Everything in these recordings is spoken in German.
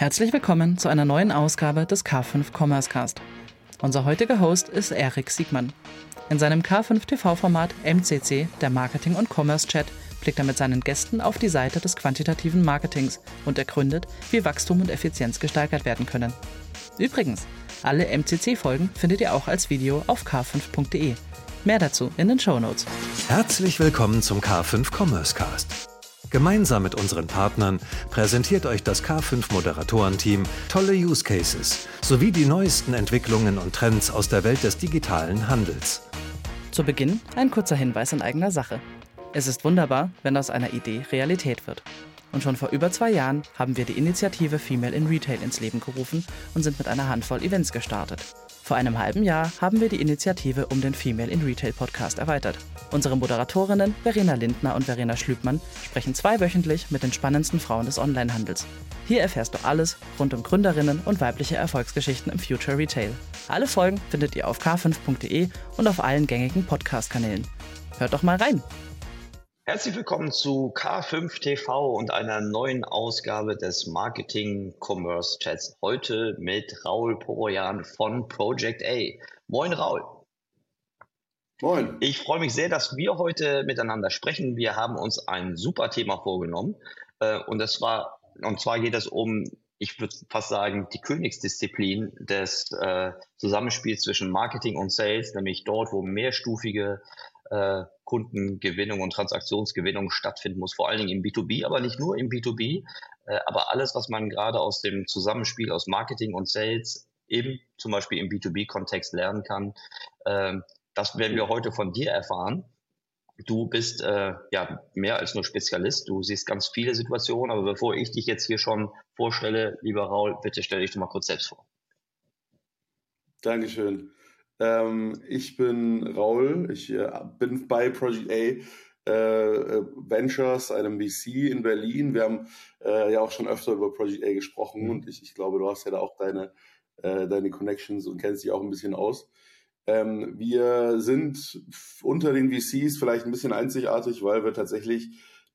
Herzlich willkommen zu einer neuen Ausgabe des K5 Commerce Cast. Unser heutiger Host ist Erik Siegmann. In seinem K5 TV-Format MCC, der Marketing- und Commerce-Chat, blickt er mit seinen Gästen auf die Seite des quantitativen Marketings und ergründet, wie Wachstum und Effizienz gesteigert werden können. Übrigens, alle MCC-Folgen findet ihr auch als Video auf k5.de. Mehr dazu in den Show Notes. Herzlich willkommen zum K5 Commerce Cast. Gemeinsam mit unseren Partnern präsentiert euch das K5 Moderatorenteam tolle Use Cases sowie die neuesten Entwicklungen und Trends aus der Welt des digitalen Handels. Zu Beginn ein kurzer Hinweis in eigener Sache. Es ist wunderbar, wenn aus einer Idee Realität wird. Und schon vor über zwei Jahren haben wir die Initiative Female in Retail ins Leben gerufen und sind mit einer Handvoll Events gestartet. Vor einem halben Jahr haben wir die Initiative um den Female in Retail Podcast erweitert. Unsere Moderatorinnen Verena Lindner und Verena Schlübmann sprechen zweiwöchentlich mit den spannendsten Frauen des Onlinehandels. Hier erfährst du alles rund um Gründerinnen und weibliche Erfolgsgeschichten im Future Retail. Alle Folgen findet ihr auf k5.de und auf allen gängigen Podcast-Kanälen. Hört doch mal rein! Herzlich willkommen zu K5 TV und einer neuen Ausgabe des Marketing Commerce Chats. Heute mit Raul Poroyan von Project A. Moin Raul. Moin. Ich freue mich sehr, dass wir heute miteinander sprechen. Wir haben uns ein super Thema vorgenommen äh, und das war und zwar geht es um ich würde fast sagen, die Königsdisziplin des äh, Zusammenspiels zwischen Marketing und Sales, nämlich dort, wo mehrstufige äh, Kundengewinnung und Transaktionsgewinnung stattfinden muss, vor allen Dingen im B2B, aber nicht nur im B2B, äh, aber alles, was man gerade aus dem Zusammenspiel aus Marketing und Sales eben zum Beispiel im B2B-Kontext lernen kann, äh, das werden wir heute von dir erfahren. Du bist äh, ja mehr als nur Spezialist. Du siehst ganz viele Situationen. Aber bevor ich dich jetzt hier schon vorstelle, lieber Raul, bitte stell dich doch mal kurz selbst vor. Dankeschön. Ähm, ich bin Raul, ich äh, bin bei Project A äh, Ventures, einem VC in Berlin. Wir haben äh, ja auch schon öfter über Project A gesprochen mhm. und ich, ich, glaube, du hast ja da auch deine, äh, deine Connections und kennst dich auch ein bisschen aus. Ähm, wir sind unter den VCs vielleicht ein bisschen einzigartig, weil wir tatsächlich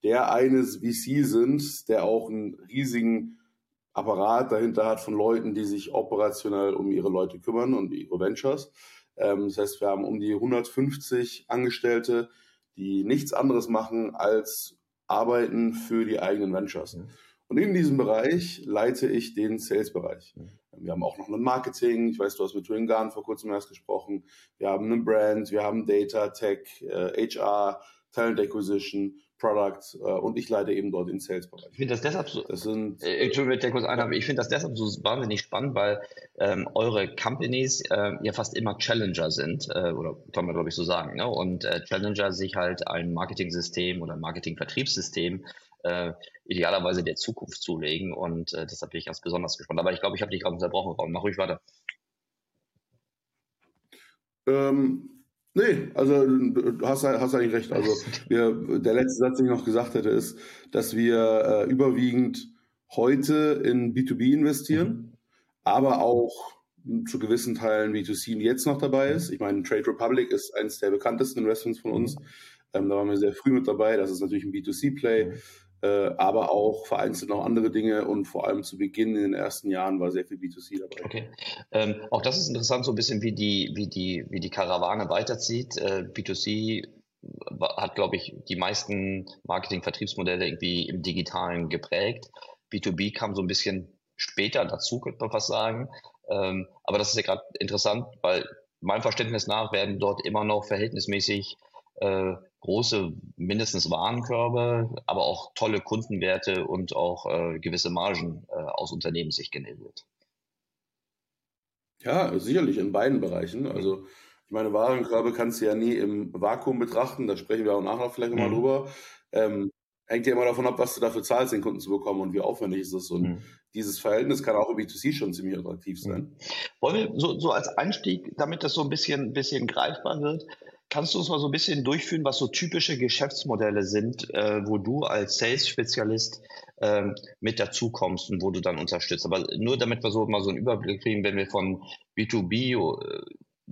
der eines VC sind, der auch einen riesigen Apparat dahinter hat von Leuten, die sich operationell um ihre Leute kümmern und ihre Ventures. Ähm, das heißt, wir haben um die 150 Angestellte, die nichts anderes machen als arbeiten für die eigenen Ventures. Mhm. Und in diesem Bereich leite ich den Sales-Bereich. Mhm. Wir haben auch noch ein Marketing. Ich weiß, du hast mit Twingan vor kurzem erst gesprochen. Wir haben einen Brand, wir haben Data, Tech, äh, HR, Talent Acquisition Product äh, und ich leite eben dort den Sales-Bereich. Ich finde das deshalb so, das sind, äh, Entschuldigung, ich kurz einhabe, ich finde das deshalb so wahnsinnig spannend, weil ähm, eure Companies äh, ja fast immer Challenger sind, äh, oder kann man glaube ich so sagen, ne? und äh, Challenger sich halt ein Marketing-System oder Marketing-Vertriebssystem äh, idealerweise der Zukunft zulegen und äh, deshalb bin ich ganz besonders gespannt. Aber ich glaube, ich habe dich gerade unterbrochen. Mach ruhig weiter. Ähm, Nee, also du hast, hast eigentlich recht. Also wir, der letzte Satz, den ich noch gesagt hätte, ist, dass wir äh, überwiegend heute in B2B investieren, mhm. aber auch zu gewissen Teilen B2C jetzt noch dabei ist. Ich meine, Trade Republic ist eines der bekanntesten Investments von uns. Mhm. Ähm, da waren wir sehr früh mit dabei. Das ist natürlich ein B2C-Play. Mhm aber auch vereinzelt noch andere Dinge und vor allem zu Beginn in den ersten Jahren war sehr viel B2C dabei. Okay. Ähm, auch das ist interessant, so ein bisschen wie die, wie die, wie die Karawane weiterzieht. Äh, B2C hat, glaube ich, die meisten Marketing-Vertriebsmodelle irgendwie im Digitalen geprägt. B2B kam so ein bisschen später dazu, könnte man fast sagen. Ähm, aber das ist ja gerade interessant, weil meinem Verständnis nach werden dort immer noch verhältnismäßig äh, große, mindestens Warenkörbe, aber auch tolle Kundenwerte und auch äh, gewisse Margen äh, aus Unternehmenssicht generiert. Ja, sicherlich in beiden Bereichen. Also ich meine, Warenkörbe kannst du ja nie im Vakuum betrachten, da sprechen wir auch nachher vielleicht mhm. drüber. Ähm, hängt ja immer davon ab, was du dafür zahlst, den Kunden zu bekommen und wie aufwendig ist es. Und mhm. dieses Verhältnis kann auch im B2C schon ziemlich attraktiv sein. Mhm. Wollen wir so, so als Einstieg, damit das so ein bisschen, bisschen greifbar wird, Kannst du uns mal so ein bisschen durchführen, was so typische Geschäftsmodelle sind, äh, wo du als Sales-Spezialist äh, mit dazukommst und wo du dann unterstützt? Aber nur damit wir so mal so einen Überblick kriegen, wenn wir von B2B äh,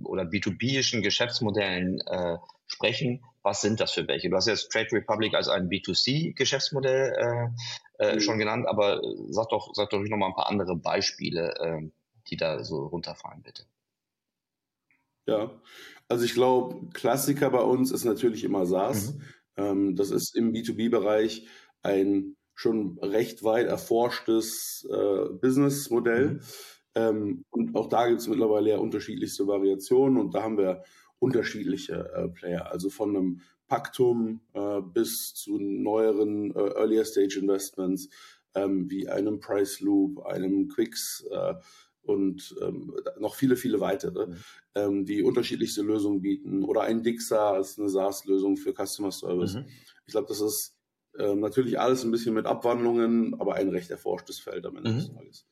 oder B2B-ischen Geschäftsmodellen äh, sprechen, was sind das für welche? Du hast jetzt Trade Republic als ein B2C-Geschäftsmodell äh, mhm. schon genannt, aber äh, sag doch, sag doch noch mal ein paar andere Beispiele, äh, die da so runterfallen, bitte. Ja, also ich glaube, Klassiker bei uns ist natürlich immer SaaS. Mhm. Ähm, das ist im B2B-Bereich ein schon recht weit erforschtes äh, Businessmodell. Mhm. Ähm, und auch da gibt es mittlerweile ja unterschiedlichste Variationen und da haben wir unterschiedliche äh, Player. Also von einem Paktum äh, bis zu neueren äh, Earlier Stage Investments ähm, wie einem Price Loop, einem Quicks äh, und ähm, noch viele, viele weitere, mhm. Ähm, die unterschiedlichste Lösungen bieten. Oder ein Dixa als eine SaaS-Lösung für Customer Service. Mhm. Ich glaube, das ist ähm, natürlich alles ein bisschen mit Abwandlungen, aber ein recht erforschtes Feld am Ende mhm. des Tages.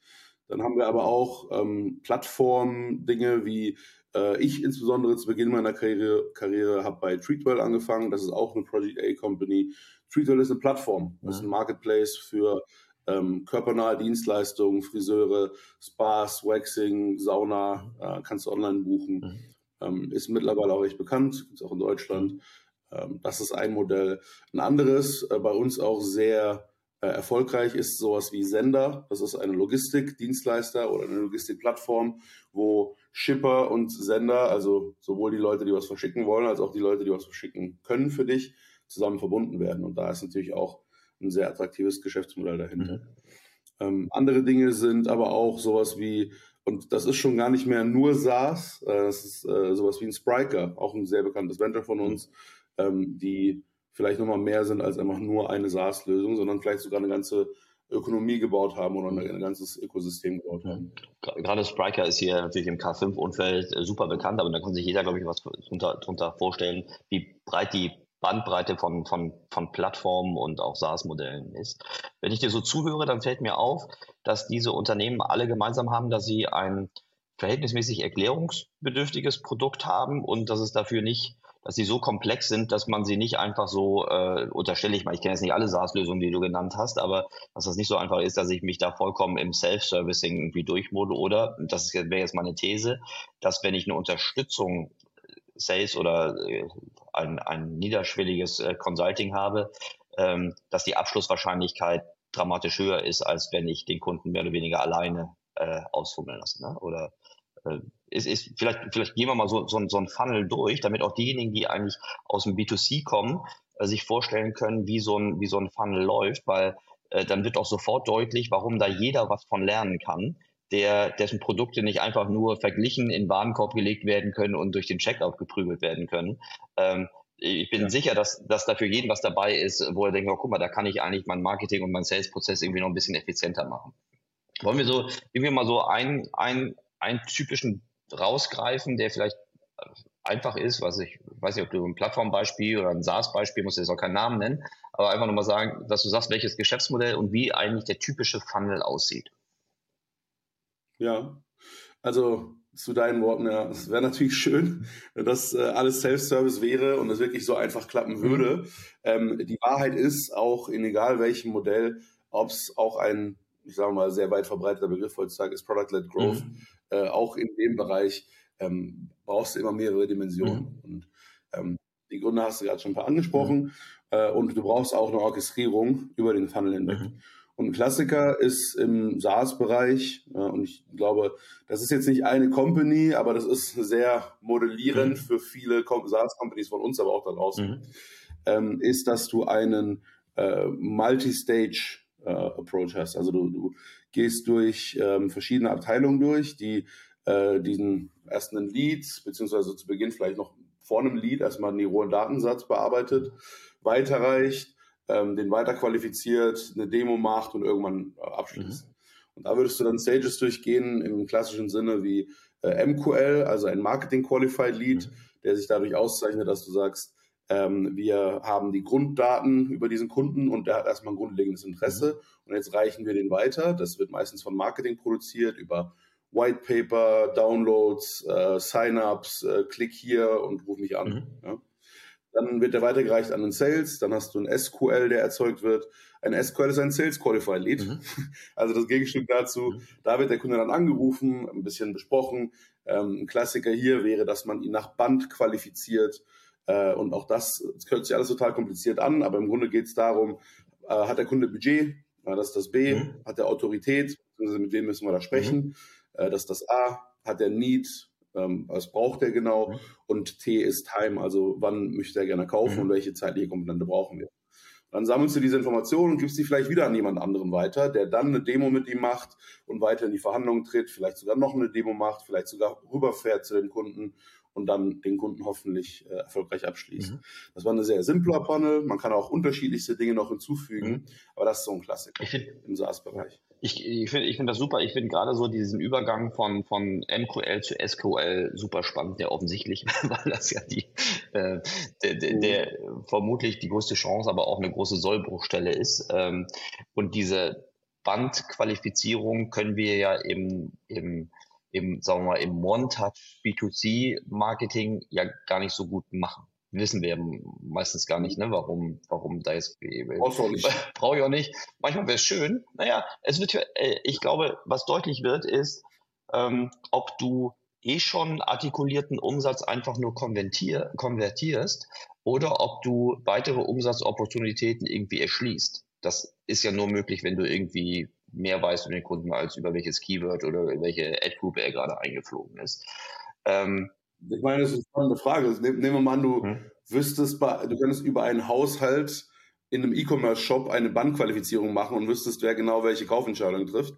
Dann haben wir aber auch ähm, Plattform-Dinge wie äh, ich insbesondere zu Beginn meiner Karriere, Karriere habe bei Treatwell angefangen. Das ist auch eine Project A Company. Treatwell ist eine Plattform. Das ist ein Marketplace für ähm, körpernahe Dienstleistungen, Friseure, Spas, Waxing, Sauna, äh, kannst du online buchen. Mhm. Ähm, ist mittlerweile auch recht bekannt, gibt es auch in Deutschland. Ähm, das ist ein Modell. Ein anderes, äh, bei uns auch sehr äh, erfolgreich, ist sowas wie Sender. Das ist eine Logistikdienstleister oder eine Logistikplattform, wo Shipper und Sender, also sowohl die Leute, die was verschicken wollen, als auch die Leute, die was verschicken können für dich, zusammen verbunden werden. Und da ist natürlich auch ein sehr attraktives Geschäftsmodell dahinter. Mhm. Ähm, andere Dinge sind aber auch sowas wie, und das ist schon gar nicht mehr nur SaaS, äh, das ist äh, sowas wie ein Spriker, auch ein sehr bekanntes Venture von uns, ähm, die vielleicht nochmal mehr sind als einfach nur eine SaaS-Lösung, sondern vielleicht sogar eine ganze Ökonomie gebaut haben oder ein ganzes Ökosystem gebaut haben. Gerade Spriker ist hier natürlich im K5-Umfeld äh, super bekannt, aber da kann sich jeder, glaube ich, was drunter, drunter vorstellen, wie breit die Bandbreite von, von, von Plattformen und auch SaaS-Modellen ist. Wenn ich dir so zuhöre, dann fällt mir auf, dass diese Unternehmen alle gemeinsam haben, dass sie ein verhältnismäßig erklärungsbedürftiges Produkt haben und dass es dafür nicht, dass sie so komplex sind, dass man sie nicht einfach so, äh, unterstelle ich mal, ich kenne jetzt nicht alle SaaS-Lösungen, die du genannt hast, aber dass das nicht so einfach ist, dass ich mich da vollkommen im Self-Servicing irgendwie durchmode oder, das wäre jetzt meine These, dass wenn ich eine Unterstützung Sales oder äh, ein, ein niederschwelliges äh, Consulting habe, ähm, dass die Abschlusswahrscheinlichkeit dramatisch höher ist, als wenn ich den Kunden mehr oder weniger alleine äh, ausfummeln lasse. Ne? Oder äh, ist, vielleicht, vielleicht gehen wir mal so, so, so ein Funnel durch, damit auch diejenigen, die eigentlich aus dem B2C kommen, sich vorstellen können, wie so ein, wie so ein Funnel läuft, weil dann wird auch sofort deutlich, warum da jeder was von lernen kann der, dessen Produkte nicht einfach nur verglichen in Warenkorb gelegt werden können und durch den Checkout geprügelt werden können. Ähm, ich bin ja. sicher, dass, dass da für jeden was dabei ist, wo er denkt, oh, guck mal, da kann ich eigentlich mein Marketing und mein Sales-Prozess irgendwie noch ein bisschen effizienter machen. Wollen wir so irgendwie mal so einen, einen, einen typischen rausgreifen, der vielleicht einfach ist, was ich weiß nicht, ob du ein Plattformbeispiel oder ein SaaS-Beispiel, musst du jetzt auch keinen Namen nennen, aber einfach nochmal sagen, dass du sagst, welches Geschäftsmodell und wie eigentlich der typische Funnel aussieht. Ja, also zu deinen Worten, ja, es wäre natürlich schön, wenn das äh, alles Self-Service wäre und es wirklich so einfach klappen mhm. würde. Ähm, die Wahrheit ist auch in egal welchem Modell, ob es auch ein, ich sage mal, sehr weit verbreiteter Begriff heutzutage ist, Product-led Growth, mhm. äh, auch in dem Bereich ähm, brauchst du immer mehrere Dimensionen. Mhm. Und ähm, die Gründe hast du gerade schon ein paar angesprochen. Mhm. Äh, und du brauchst auch eine Orchestrierung über den Funnel hinweg. Und ein Klassiker ist im SaaS-Bereich, ja, und ich glaube, das ist jetzt nicht eine Company, aber das ist sehr modellierend mhm. für viele SaaS-Companies von uns, aber auch da draußen, mhm. ähm, ist, dass du einen äh, Multi-Stage-Approach äh, hast. Also du, du gehst durch ähm, verschiedene Abteilungen durch, die äh, diesen ersten Leads, beziehungsweise zu Beginn vielleicht noch vor einem Lead erstmal den rohen Datensatz bearbeitet, weiterreicht, ähm, den weiterqualifiziert, eine Demo macht und irgendwann äh, abschließt. Mhm. Und da würdest du dann Stages durchgehen im klassischen Sinne wie äh, MQL, also ein Marketing Qualified Lead, mhm. der sich dadurch auszeichnet, dass du sagst, ähm, wir haben die Grunddaten über diesen Kunden und der hat erstmal ein grundlegendes Interesse mhm. und jetzt reichen wir den weiter. Das wird meistens von Marketing produziert über White Paper, Downloads, äh, Sign-ups, äh, klick hier und ruf mich an. Mhm. Ja. Dann wird der weitergereicht an den Sales. Dann hast du ein SQL, der erzeugt wird. Ein SQL ist ein Sales Qualified Lead. Mhm. Also das Gegenstück dazu. Mhm. Da wird der Kunde dann angerufen, ein bisschen besprochen. Ähm, ein Klassiker hier wäre, dass man ihn nach Band qualifiziert. Äh, und auch das, das hört sich alles total kompliziert an, aber im Grunde geht es darum, äh, hat der Kunde Budget Ja, das ist das B, mhm. hat der Autorität, mit wem müssen wir da sprechen. Mhm. das ist das A, hat der Need, ähm, was braucht er genau. Mhm. Und T ist Time, also wann möchte er gerne kaufen mhm. und welche zeitliche Komponente brauchen wir. Dann sammelst du diese Informationen und gibst die vielleicht wieder an jemand anderen weiter, der dann eine Demo mit ihm macht und weiter in die Verhandlungen tritt, vielleicht sogar noch eine Demo macht, vielleicht sogar rüberfährt zu den Kunden und dann den Kunden hoffentlich äh, erfolgreich abschließt. Mhm. Das war eine sehr simpler Funnel. Man kann auch unterschiedlichste Dinge noch hinzufügen, mhm. aber das ist so ein Klassiker find, im SaaS-Bereich. Ich, ich finde ich find das super. Ich finde gerade so diesen Übergang von, von MQL zu SQL super spannend, der offensichtlich, weil das ja die, äh, der, der, der, vermutlich die größte Chance, aber auch eine große Sollbruchstelle ist. Ähm, und diese Bandqualifizierung können wir ja im, im im, sagen wir mal, im One-Touch B2C-Marketing ja gar nicht so gut machen. Wissen wir meistens gar nicht, ne, warum, warum da jetzt Brauche ich auch nicht. Manchmal wäre es schön. Naja, es wird, äh, ich glaube, was deutlich wird, ist, ähm, ob du eh schon artikulierten Umsatz einfach nur konvertier, konvertierst oder ob du weitere Umsatzopportunitäten irgendwie erschließt. Das ist ja nur möglich, wenn du irgendwie mehr weiß über den Kunden als über welches Keyword oder welche Ad-Group er gerade eingeflogen ist. Ähm, ich meine, das ist eine Frage. Nehmen wir mal an, du hm? wüsstest, du könntest über einen Haushalt in einem E-Commerce-Shop eine Bandqualifizierung machen und wüsstest, wer genau welche Kaufentscheidung trifft.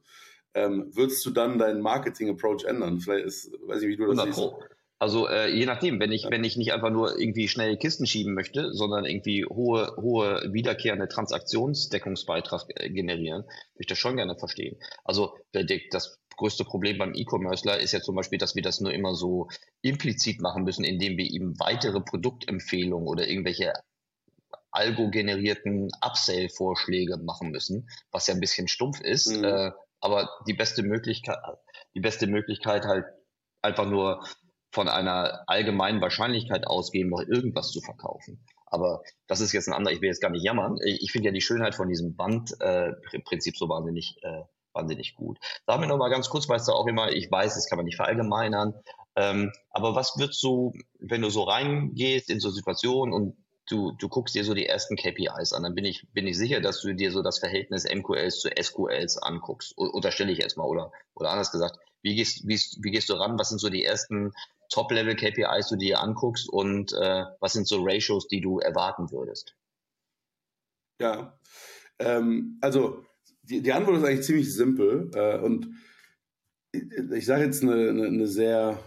Ähm, würdest du dann deinen Marketing-Approach ändern? Vielleicht ist, weiß ich, wie du das siehst. Also äh, je nachdem, wenn ich, wenn ich nicht einfach nur irgendwie schnell Kisten schieben möchte, sondern irgendwie hohe, hohe wiederkehrende Transaktionsdeckungsbeitrag äh, generieren, würde ich das schon gerne verstehen. Also der, der, das größte Problem beim E-Commercer ist ja zum Beispiel, dass wir das nur immer so implizit machen müssen, indem wir ihm weitere Produktempfehlungen oder irgendwelche algo-generierten Upsell-Vorschläge machen müssen, was ja ein bisschen stumpf ist. Mhm. Äh, aber die beste Möglichkeit, die beste Möglichkeit halt einfach nur von einer allgemeinen Wahrscheinlichkeit ausgehen, noch irgendwas zu verkaufen. Aber das ist jetzt ein anderer, ich will jetzt gar nicht jammern. Ich finde ja die Schönheit von diesem Bandprinzip äh, so wahnsinnig, äh, wahnsinnig gut. Sag mir noch mal ganz kurz, weißt du auch immer, ich weiß, das kann man nicht verallgemeinern, ähm, aber was wird so, wenn du so reingehst in so Situationen und du, du guckst dir so die ersten KPIs an, dann bin ich, bin ich sicher, dass du dir so das Verhältnis MQLs zu SQLs anguckst. Unterstelle ich erstmal, oder, oder anders gesagt, wie gehst, wie, wie gehst du ran? Was sind so die ersten Top-Level-KPIs du dir anguckst und äh, was sind so Ratios, die du erwarten würdest? Ja, ähm, also die, die Antwort ist eigentlich ziemlich simpel äh, und ich sage jetzt eine, eine, eine, sehr,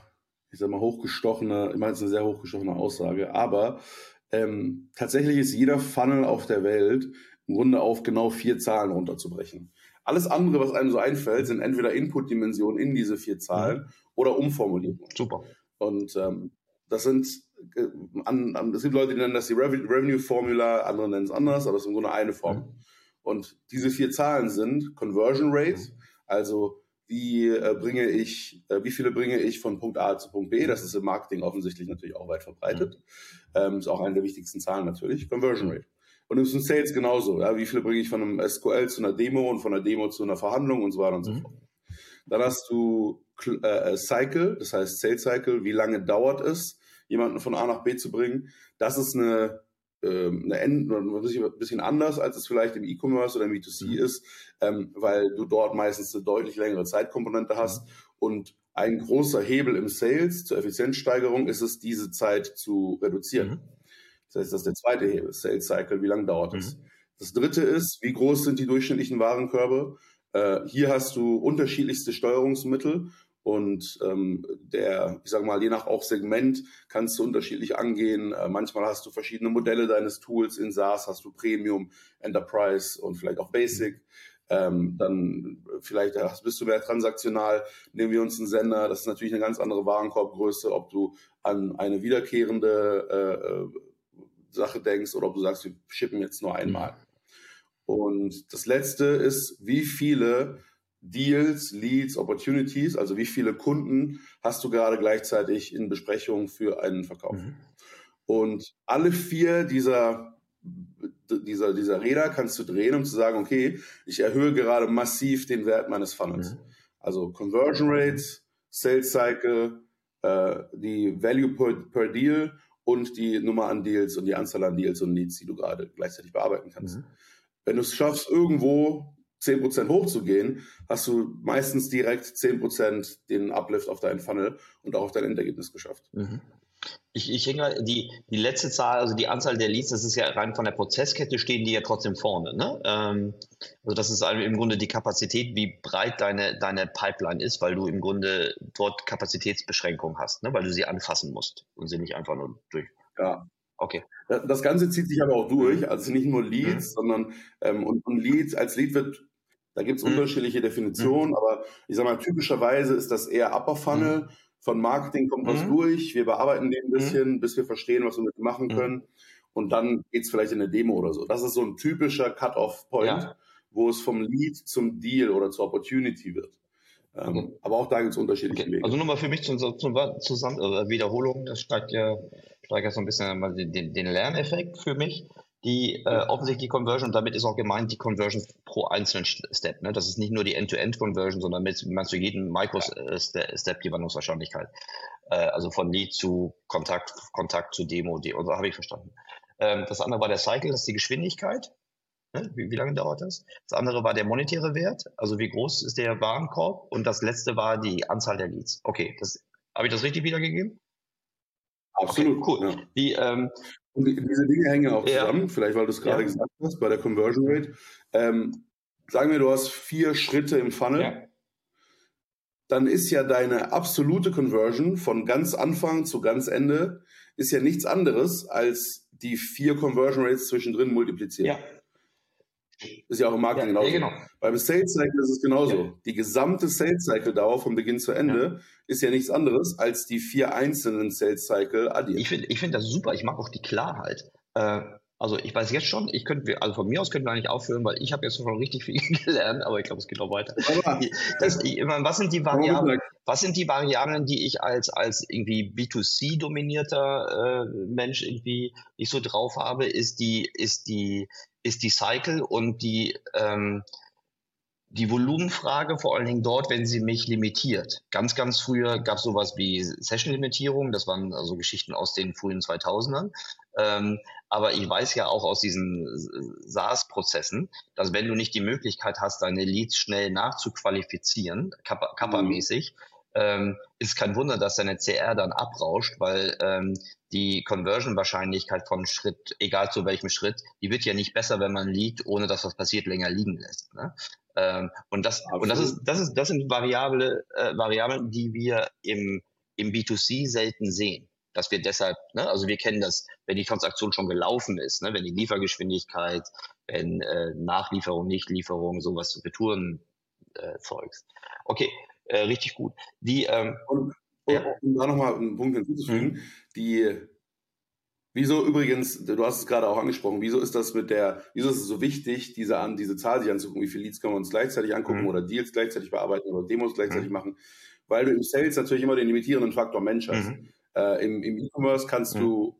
ich sag mal, hochgestochene, ich meine jetzt eine sehr hochgestochene Aussage, aber ähm, tatsächlich ist jeder Funnel auf der Welt im Grunde auf genau vier Zahlen runterzubrechen. Alles andere, was einem so einfällt, sind entweder Input-Dimensionen in diese vier Zahlen mhm. oder Umformulierungen. Super. Und ähm, das sind, äh, an, an, es gibt Leute, die nennen das die Revenue Formula, andere nennen es anders, aber es ist im Grunde eine Form. Mhm. Und diese vier Zahlen sind Conversion Rate, mhm. also wie äh, bringe ich, äh, wie viele bringe ich von Punkt A zu Punkt B? Das ist im Marketing offensichtlich natürlich auch weit verbreitet. Mhm. Ähm, ist auch eine der wichtigsten Zahlen natürlich. Conversion Rate. Und es ist in Sales genauso. Ja? Wie viele bringe ich von einem SQL zu einer Demo und von einer Demo zu einer Verhandlung und so weiter und so mhm. fort. Dann hast du äh, äh, Cycle, das heißt Sales Cycle, wie lange dauert es, jemanden von A nach B zu bringen. Das ist eine, äh, eine End ein bisschen anders, als es vielleicht im E-Commerce oder im B2C mhm. ist, ähm, weil du dort meistens eine deutlich längere Zeitkomponente hast mhm. und ein großer Hebel im Sales zur Effizienzsteigerung ist es, diese Zeit zu reduzieren. Das heißt, das ist der zweite Hebel, Sales Cycle, wie lange dauert es. Mhm. Das dritte ist, wie groß sind die durchschnittlichen Warenkörbe? Äh, hier hast du unterschiedlichste Steuerungsmittel und ähm, der, ich sage mal, je nach auch Segment kannst du unterschiedlich angehen. Äh, manchmal hast du verschiedene Modelle deines Tools. In SaaS hast du Premium, Enterprise und vielleicht auch Basic. Ähm, dann vielleicht hast, bist du mehr transaktional. Nehmen wir uns einen Sender, das ist natürlich eine ganz andere Warenkorbgröße, ob du an eine wiederkehrende äh, äh Sache denkst oder ob du sagst, wir shippen jetzt nur einmal. Und das letzte ist, wie viele Deals, Leads, Opportunities, also wie viele Kunden hast du gerade gleichzeitig in Besprechung für einen Verkauf. Mhm. Und alle vier dieser, dieser, dieser Räder kannst du drehen, um zu sagen, okay, ich erhöhe gerade massiv den Wert meines Funnels. Mhm. Also Conversion Rates, Sales Cycle, äh, die Value per, per, Deal und die Nummer an Deals und die Anzahl an Deals und Leads, die du gerade gleichzeitig bearbeiten kannst. Mhm. Wenn du es schaffst, irgendwo 10% hochzugehen, hast du meistens direkt 10% den Uplift auf deinen Funnel und auch auf dein Endergebnis geschafft. Mhm. Ich, ich denke, die, die letzte Zahl, also die Anzahl der Leads, das ist ja rein von der Prozesskette, stehen die ja trotzdem vorne. Ne? Ähm, also das ist im Grunde die Kapazität, wie breit deine, deine Pipeline ist, weil du im Grunde dort Kapazitätsbeschränkungen hast, ne? weil du sie anfassen musst und sie nicht einfach nur durch. Ja. Okay. Das Ganze zieht sich aber auch durch, mhm. also nicht nur Leads, mhm. sondern ähm, und, und Leads, als Lead wird da gibt es mhm. unterschiedliche Definitionen, mhm. aber ich sage mal, typischerweise ist das eher Upper Funnel. Mhm. Von Marketing kommt was mhm. durch, wir bearbeiten den ein mhm. bisschen, bis wir verstehen, was wir mit machen mhm. können. Und dann geht es vielleicht in eine Demo oder so. Das ist so ein typischer Cut-off-Point, ja. wo es vom Lead zum Deal oder zur Opportunity wird. Ähm, okay. Aber auch da gibt es unterschiedliche okay. Wege. Also nochmal für mich zum, zum, zusammen, äh, Wiederholung, das steigt ja, steigt ja so ein bisschen den, den Lerneffekt für mich die äh, offensichtlich die Conversion, damit ist auch gemeint die Conversion pro einzelnen Step. Ne? Das ist nicht nur die End-to-End-Conversion, sondern mit, meinst du jeden Micro-Step die Wandlungswahrscheinlichkeit. Äh, also von Lead zu Kontakt, Kontakt zu Demo, die, also habe ich verstanden. Ähm, das andere war der Cycle, das ist die Geschwindigkeit. Ne? Wie, wie lange dauert das? Das andere war der monetäre Wert, also wie groß ist der Warenkorb. Und das letzte war die Anzahl der Leads. Okay, das, habe ich das richtig wiedergegeben? Absolut. Okay, cool. Ja. Die, ähm, und diese Dinge hängen auch zusammen, ja. vielleicht weil du es gerade ja. gesagt hast, bei der Conversion Rate. Ähm, sagen wir, du hast vier Schritte im Funnel. Ja. Dann ist ja deine absolute Conversion von ganz Anfang zu ganz Ende ist ja nichts anderes als die vier Conversion Rates zwischendrin multipliziert. Ja. Ist ja auch im Marketing ja, genauso. Ja, genau. Beim Sales Cycle ist es genauso. Ja. Die gesamte Sales Cycle Dauer von Beginn zu Ende ist ja nichts anderes als die vier einzelnen Sales Cycle addiert. Ich finde ich finde das super. Ich mag auch die Klarheit. Äh, also ich weiß jetzt schon, ich könnte, also von mir aus könnten wir eigentlich aufhören, weil ich habe jetzt schon richtig viel gelernt, aber ich glaube, es geht noch weiter. Das, ich, was sind die Variablen? Was sind die Variablen, die ich als als irgendwie B2C dominierter äh, Mensch irgendwie nicht so drauf habe? Ist die ist die ist die Cycle und die, ähm, die Volumenfrage vor allen Dingen dort, wenn sie mich limitiert. Ganz, ganz früher gab es sowas wie Session-Limitierung, das waren also Geschichten aus den frühen 2000ern. Ähm, aber ich weiß ja auch aus diesen SaaS-Prozessen, dass wenn du nicht die Möglichkeit hast, deine Leads schnell nachzuqualifizieren, kappa-mäßig, mhm ähm, ist kein Wunder, dass deine CR dann abrauscht, weil ähm, die Conversion-Wahrscheinlichkeit von Schritt, egal zu welchem Schritt, die wird ja nicht besser, wenn man liegt, ohne dass was passiert, länger liegen lässt. Ne? Ähm, und das, und das ist, das ist, das sind Variable, äh, Variablen, die wir im, im B2C selten sehen. Dass wir deshalb, ne, also wir kennen das, wenn die Transaktion schon gelaufen ist, ne, wenn die Liefergeschwindigkeit, wenn äh, Nachlieferung, Nichtlieferung, sowas Retouren äh, Zeugs. Okay, äh, richtig gut. Die, ähm, und, ja. um da nochmal einen Punkt hinzuzufügen, mhm. die Wieso übrigens, du hast es gerade auch angesprochen, wieso ist das mit der, wieso ist es so wichtig, diese, an, diese Zahl sich anzugucken, wie viele Leads können wir uns gleichzeitig angucken mhm. oder Deals gleichzeitig bearbeiten oder Demos gleichzeitig mhm. machen? Weil du im Sales natürlich immer den limitierenden Faktor Mensch hast. Mhm. Äh, Im im E-Commerce kannst du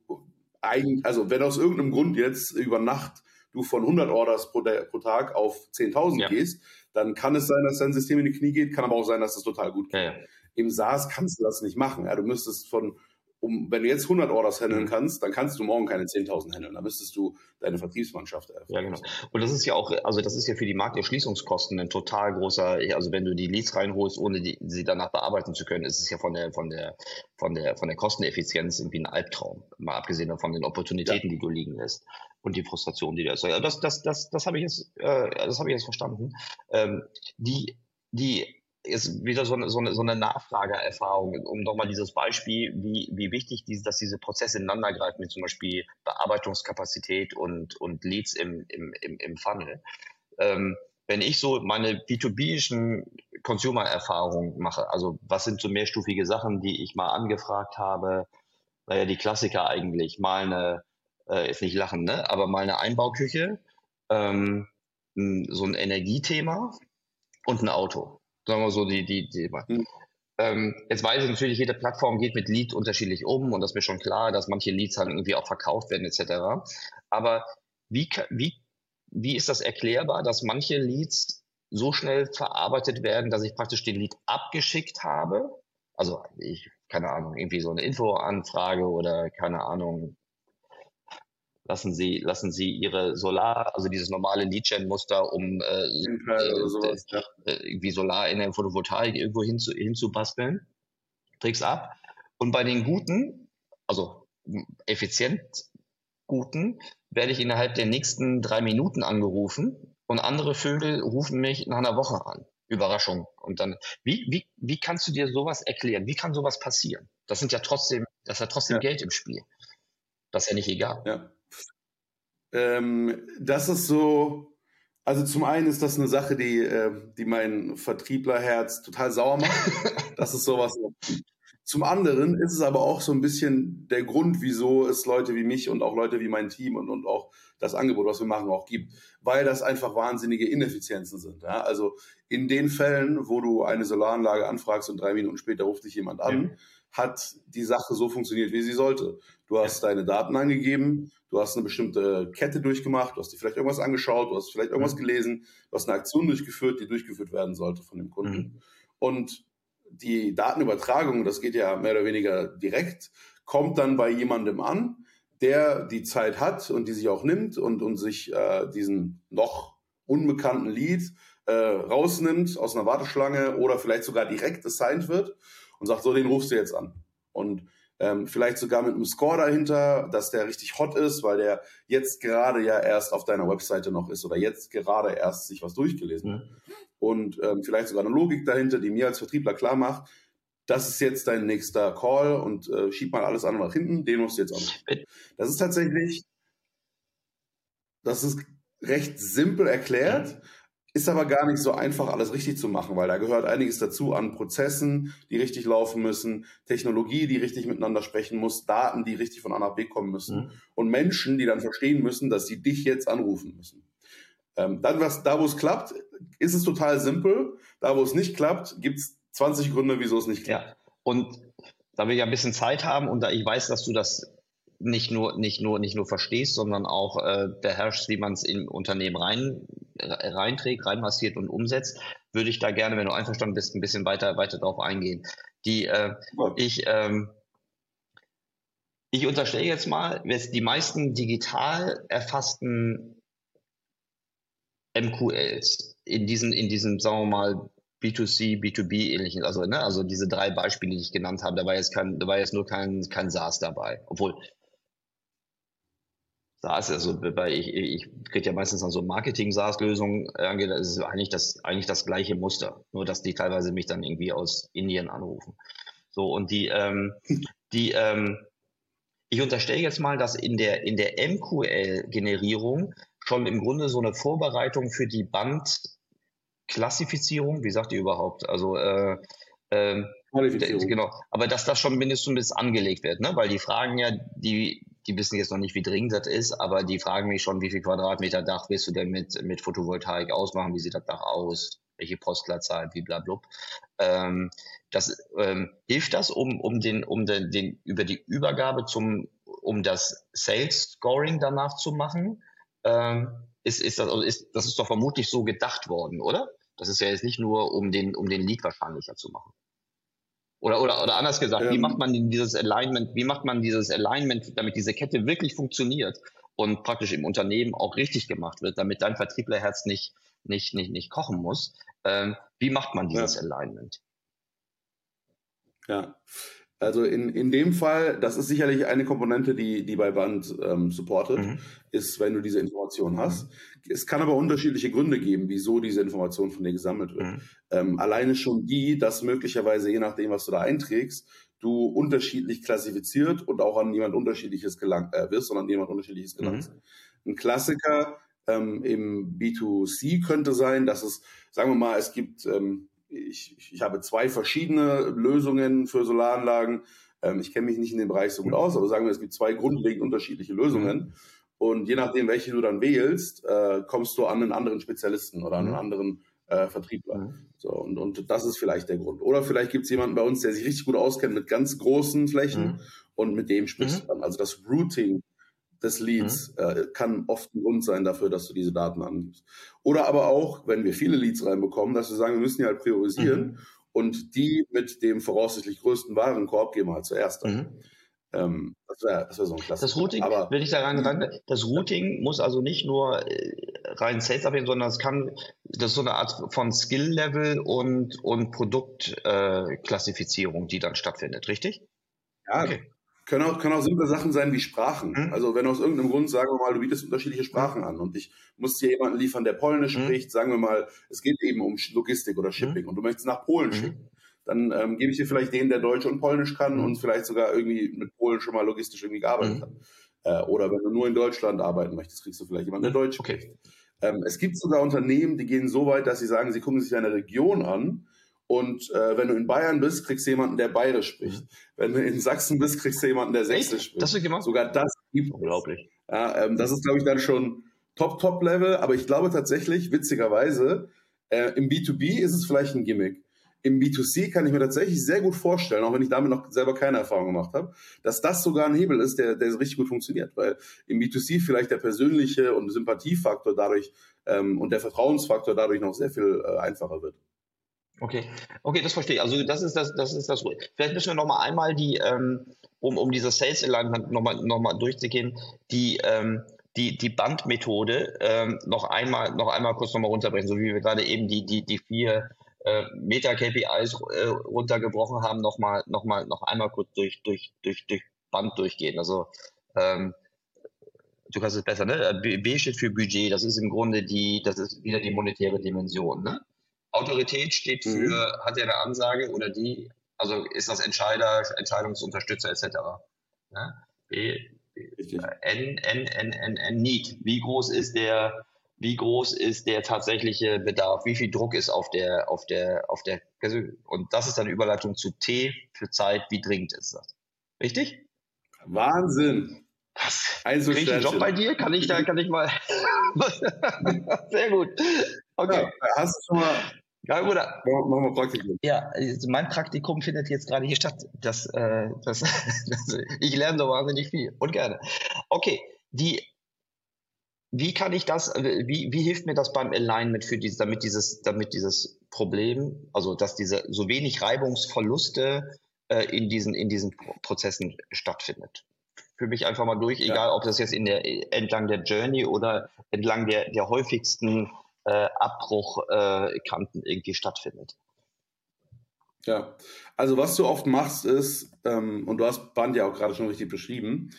eigentlich, also wenn aus irgendeinem Grund jetzt über Nacht du von 100 Orders pro, pro Tag auf 10.000 ja. gehst, dann kann es sein, dass dein System in die Knie geht, kann aber auch sein, dass es total gut geht. Ja, ja. Im SaaS kannst du das nicht machen. Ja, du müsstest von um, wenn du jetzt 100 Orders handeln mhm. kannst, dann kannst du morgen keine 10.000 handeln. Dann müsstest du deine Vertriebsmannschaft eröffnen. Ja, genau. Und das ist ja auch, also das ist ja für die Markterschließungskosten ein total großer, also wenn du die Leads reinholst, ohne die, sie danach bearbeiten zu können, ist es ja von der, von der, von der, von der Kosteneffizienz irgendwie ein Albtraum. Mal abgesehen von den Opportunitäten, ja. die du liegen lässt und die Frustration, die da ist. Also das, das, das, das habe ich jetzt, äh, das habe ich jetzt verstanden. Ähm, die, die ist wieder so eine, so eine, so eine Nachfrageerfahrung, um nochmal dieses Beispiel, wie, wie wichtig diese, dass diese Prozesse ineinander greifen, wie zum Beispiel Bearbeitungskapazität und, und Leads im, im, im, im Funnel. Ähm, wenn ich so meine B2B-ischen Consumer-Erfahrungen mache, also was sind so mehrstufige Sachen, die ich mal angefragt habe, naja, die Klassiker eigentlich, mal eine, äh, jetzt nicht lachen, ne, aber mal eine Einbauküche, ähm, so ein Energiethema und ein Auto. Sagen wir so, die, die, die. Mhm. Ähm, jetzt weiß ich natürlich, jede Plattform geht mit Lead unterschiedlich um und das ist mir schon klar, dass manche Leads dann irgendwie auch verkauft werden etc. Aber wie, wie, wie ist das erklärbar, dass manche Leads so schnell verarbeitet werden, dass ich praktisch den Lead abgeschickt habe? Also ich, keine Ahnung, irgendwie so eine Infoanfrage oder keine Ahnung, lassen Sie, lassen Sie Ihre Solar, also dieses normale Lead-Gen-Muster, um äh, äh, sowas, ja. irgendwie Solar in der Photovoltaik irgendwo hinzu, hinzubasteln, trägst ab. Und bei den guten, also effizient guten, werde ich innerhalb der nächsten drei Minuten angerufen und andere Vögel rufen mich nach einer Woche an. Überraschung. Und dann, wie, wie, wie kannst du dir sowas erklären? Wie kann sowas passieren? Das sind ja trotzdem, das ist ja trotzdem ja. Geld im Spiel. Das ist ja nicht egal. Ja. Ähm, das ist so, also zum einen ist das eine Sache, die, äh, die mein Vertrieblerherz total sauer macht. das ist sowas. Zum anderen ist es aber auch so ein bisschen der Grund, wieso es Leute wie mich und auch Leute wie mein Team und, und auch das Angebot, was wir machen, auch gibt, weil das einfach wahnsinnige Ineffizienzen sind. Ja? Also in den Fällen, wo du eine Solaranlage anfragst und drei Minuten später ruft dich jemand an, ja. Hat die Sache so funktioniert, wie sie sollte. Du hast deine Daten angegeben, du hast eine bestimmte Kette durchgemacht, du hast dir vielleicht irgendwas angeschaut, du hast vielleicht irgendwas gelesen, du hast eine Aktion durchgeführt, die durchgeführt werden sollte von dem Kunden. Mhm. Und die Datenübertragung, das geht ja mehr oder weniger direkt, kommt dann bei jemandem an, der die Zeit hat und die sich auch nimmt und, und sich äh, diesen noch unbekannten Lead äh, rausnimmt aus einer Warteschlange oder vielleicht sogar direkt assigned wird und sagt, so, den rufst du jetzt an. Und ähm, vielleicht sogar mit einem Score dahinter, dass der richtig hot ist, weil der jetzt gerade ja erst auf deiner Webseite noch ist oder jetzt gerade erst sich was durchgelesen hat. Mhm. Und ähm, vielleicht sogar eine Logik dahinter, die mir als Vertriebler klar macht, das ist jetzt dein nächster Call und äh, schieb mal alles andere nach hinten, den musst du jetzt auch. Das ist tatsächlich, das ist recht simpel erklärt, ist aber gar nicht so einfach, alles richtig zu machen, weil da gehört einiges dazu an Prozessen, die richtig laufen müssen, Technologie, die richtig miteinander sprechen muss, Daten, die richtig von A nach B kommen müssen mhm. und Menschen, die dann verstehen müssen, dass sie dich jetzt anrufen müssen. Ähm, dann, was, da wo es klappt, ist es total simpel. Da wo es nicht klappt, gibt es 20 Gründe, wieso es nicht klappt. Ja. Und da wir ja ein bisschen Zeit haben und da ich weiß, dass du das nicht nur, nicht nur, nicht nur verstehst, sondern auch äh, beherrschst, wie man es in Unternehmen rein, reinträgt, reinmassiert und umsetzt, würde ich da gerne, wenn du einverstanden bist, ein bisschen weiter, weiter drauf eingehen. Die, äh, ich, ähm, ich unterstelle jetzt mal, die meisten digital erfassten MQLs in diesen, in diesem, sagen wir mal, B2C, B2B ähnlichen, also, ne, also diese drei Beispiele, die ich genannt habe, da war jetzt kein, da war jetzt nur kein, kein SaaS dabei. Obwohl SaaS, also bei, ich, ich kriege ja meistens an so Marketing-SaaS-Lösungen angeht, das ist eigentlich das, eigentlich das gleiche Muster. Nur, dass die teilweise mich dann irgendwie aus Indien anrufen. So, und die, ähm, die, ähm, ich unterstelle jetzt mal, dass in der, in der MQL-Generierung schon im Grunde so eine Vorbereitung für die Bandklassifizierung, wie sagt ihr überhaupt? Also äh, äh, Genau, aber dass das schon mindestens angelegt wird, ne? weil die fragen ja, die, die wissen jetzt noch nicht, wie dringend das ist, aber die fragen mich schon, wie viel Quadratmeter Dach willst du denn mit, mit Photovoltaik ausmachen, wie sieht das Dach aus, welche Postleitzahl, wie bla, bla. Ähm, das, ähm, hilft das, um, um, den, um den, den, über die Übergabe zum, um das Sales Scoring danach zu machen? ähm, ist, ist, das, also ist, das ist doch vermutlich so gedacht worden, oder? Das ist ja jetzt nicht nur, um den, um den Lead wahrscheinlicher zu machen. Oder, oder, oder anders gesagt, ähm, wie macht man dieses Alignment, wie macht man dieses Alignment, damit diese Kette wirklich funktioniert und praktisch im Unternehmen auch richtig gemacht wird, damit dein Vertrieblerherz nicht, nicht, nicht, nicht kochen muss? Ähm, wie macht man dieses ja. Alignment? Ja, also in, in dem Fall, das ist sicherlich eine Komponente, die, die bei Band ähm, supportet, mhm. ist, wenn du diese Information hast. Mhm. Es kann aber unterschiedliche Gründe geben, wieso diese Information von dir gesammelt wird. Mhm. Ähm, alleine schon die, dass möglicherweise, je nachdem, was du da einträgst, du unterschiedlich klassifiziert und auch an jemand unterschiedliches gelangt äh, wirst, sondern an jemand unterschiedliches gelangt. Mhm. Ein Klassiker ähm, im B2C könnte sein, dass es, sagen wir mal, es gibt ähm, ich, ich habe zwei verschiedene Lösungen für Solaranlagen. Ähm, ich kenne mich nicht in dem Bereich so gut aus, aber sagen wir, es gibt zwei grundlegend unterschiedliche Lösungen. Und je nachdem, welche du dann wählst, äh, kommst du an einen anderen Spezialisten oder an einen mhm. anderen äh, Vertriebler. Mhm. So, und, und das ist vielleicht der Grund. Oder vielleicht gibt es jemanden bei uns, der sich richtig gut auskennt mit ganz großen Flächen mhm. und mit dem sprichst du dann. Also das Routing des Leads mhm. äh, kann oft ein Grund sein dafür, dass du diese Daten angibst. Oder aber auch, wenn wir viele Leads reinbekommen, dass wir sagen, wir müssen die halt priorisieren mhm. und die mit dem voraussichtlich größten Warenkorb gehen wir halt zuerst an. Mhm. Ähm, das wäre wär so ein Klassiker. Das Routing, Aber, wenn ich gedacht das Routing muss also nicht nur äh, rein Sales abhängen, sondern es kann, das ist so eine Art von Skill-Level und, und Produktklassifizierung, äh, die dann stattfindet, richtig? Ja, okay. Können auch, können auch simple Sachen sein wie Sprachen. Mhm. Also wenn aus irgendeinem Grund, sagen wir mal, du bietest unterschiedliche Sprachen an und ich muss dir jemanden liefern, der Polnisch mhm. spricht, sagen wir mal, es geht eben um Logistik oder Shipping mhm. und du möchtest nach Polen mhm. schicken dann ähm, gebe ich dir vielleicht den, der Deutsch und Polnisch kann mhm. und vielleicht sogar irgendwie mit Polen schon mal logistisch irgendwie gearbeitet hat. Äh, oder wenn du nur in Deutschland arbeiten möchtest, kriegst du vielleicht jemanden, der Deutsch okay. spricht. Ähm, es gibt sogar Unternehmen, die gehen so weit, dass sie sagen, sie gucken sich eine Region an und äh, wenn du in Bayern bist, kriegst du jemanden, der Bayerisch spricht. Mhm. Wenn du in Sachsen bist, kriegst du jemanden, der Sächsisch spricht. Das wird gemacht? Sogar das gibt Unglaublich. Ja, ähm, das ist, glaube ich, dann schon Top-Top-Level. Aber ich glaube tatsächlich, witzigerweise, äh, im B2B ist es vielleicht ein Gimmick im B2C kann ich mir tatsächlich sehr gut vorstellen, auch wenn ich damit noch selber keine Erfahrung gemacht habe, dass das sogar ein Hebel ist, der, der richtig gut funktioniert, weil im B2C vielleicht der persönliche und Sympathiefaktor dadurch ähm, und der Vertrauensfaktor dadurch noch sehr viel äh, einfacher wird. Okay, okay, das verstehe ich. Also das ist das, das ist das. Vielleicht müssen wir noch mal einmal die, ähm, um um diese Sales Alignment noch mal noch mal durchzugehen, die ähm, die, die Bandmethode ähm, noch einmal noch einmal kurz noch mal runterbrechen, so wie wir gerade eben die die die vier äh, Meta-KPIs äh, runtergebrochen haben, nochmal noch mal, noch einmal kurz durch, durch, durch, durch Band durchgehen. Also ähm, du kannst es besser, ne? B steht für Budget, das ist im Grunde die, das ist wieder die monetäre Dimension. Ne? Autorität steht für, mhm. hat er eine Ansage oder die, also ist das Entscheider, Entscheidungsunterstützer etc. Ne? B, B, N, N, N, N, N, Need. Wie groß ist der wie groß ist der tatsächliche Bedarf, wie viel Druck ist auf der, auf der, auf der, und das ist dann Überleitung zu T für Zeit, wie dringend ist das? Richtig? Wahnsinn. Was? Also Krieg ich einen Job bei dir? Kann ich da, kann ich mal? Sehr gut. Okay. Ja, hast du schon mal ja, oder? Machen wir Praktikum. Ja, also mein Praktikum findet jetzt gerade hier statt. Das, äh, das, das, ich lerne so wahnsinnig viel und gerne. Okay, die wie kann ich das, äh, wie, wie hilft mir das beim Alignment für dieses, damit dieses, damit dieses Problem, also dass diese so wenig Reibungsverluste äh, in diesen, in diesen Prozessen stattfindet? Für mich einfach mal durch, ja. egal ob das jetzt in der, entlang der Journey oder entlang der, der häufigsten äh, Abbruchkanten äh, irgendwie stattfindet. Ja, also was du oft machst ist, ähm, und du hast Band ja auch gerade schon richtig beschrieben,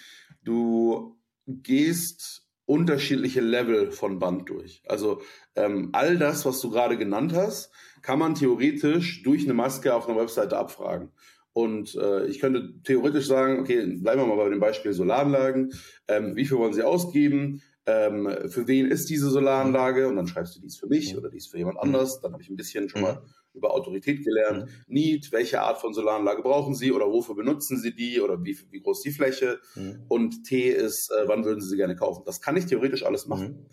du gehst unterschiedliche Level von Band durch. Also ähm, all das, was du gerade genannt hast, kann man theoretisch durch eine Maske auf einer Webseite abfragen. Und äh, ich könnte theoretisch sagen, okay, bleiben wir mal bei dem Beispiel Solaranlagen. Ähm, wie viel wollen Sie ausgeben? Ähm, für wen ist diese Solaranlage? Und dann schreibst du, dies für mich oder dies für jemand anders. Dann habe ich ein bisschen schon mal über Autorität gelernt. Mhm. Need, welche Art von Solaranlage brauchen Sie oder wofür benutzen Sie die oder wie, wie groß die Fläche? Mhm. Und T ist, äh, wann würden Sie sie gerne kaufen? Das kann ich theoretisch alles machen. Mhm.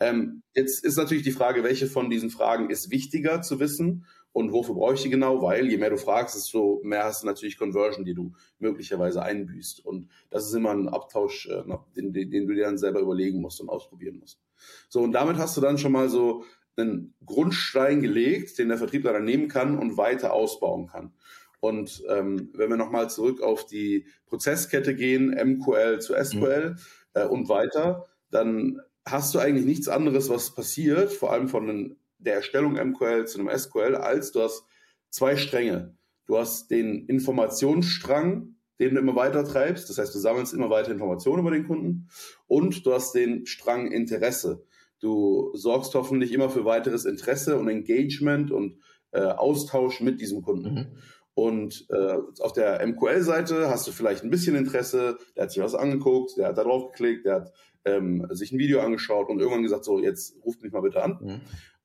Ähm, jetzt ist natürlich die Frage, welche von diesen Fragen ist wichtiger zu wissen und wofür brauche ich die genau? Weil je mehr du fragst, desto mehr hast du natürlich Conversion, die du möglicherweise einbüßt. Und das ist immer ein Abtausch, äh, den, den, den du dir dann selber überlegen musst und ausprobieren musst. So, und damit hast du dann schon mal so einen Grundstein gelegt, den der Vertriebler dann nehmen kann und weiter ausbauen kann. Und ähm, wenn wir nochmal zurück auf die Prozesskette gehen, MQL zu SQL mhm. äh, und weiter, dann hast du eigentlich nichts anderes, was passiert, vor allem von der Erstellung MQL zu einem SQL, als du hast zwei Stränge. Du hast den Informationsstrang, den du immer weiter treibst, das heißt, du sammelst immer weiter Informationen über den Kunden und du hast den Strang Interesse. Du sorgst hoffentlich immer für weiteres Interesse und Engagement und äh, Austausch mit diesem Kunden. Mhm. Und äh, auf der MQL-Seite hast du vielleicht ein bisschen Interesse, der hat sich was angeguckt, der hat da drauf geklickt, der hat ähm, sich ein Video angeschaut und irgendwann gesagt, so, jetzt ruft mich mal bitte an. Mhm.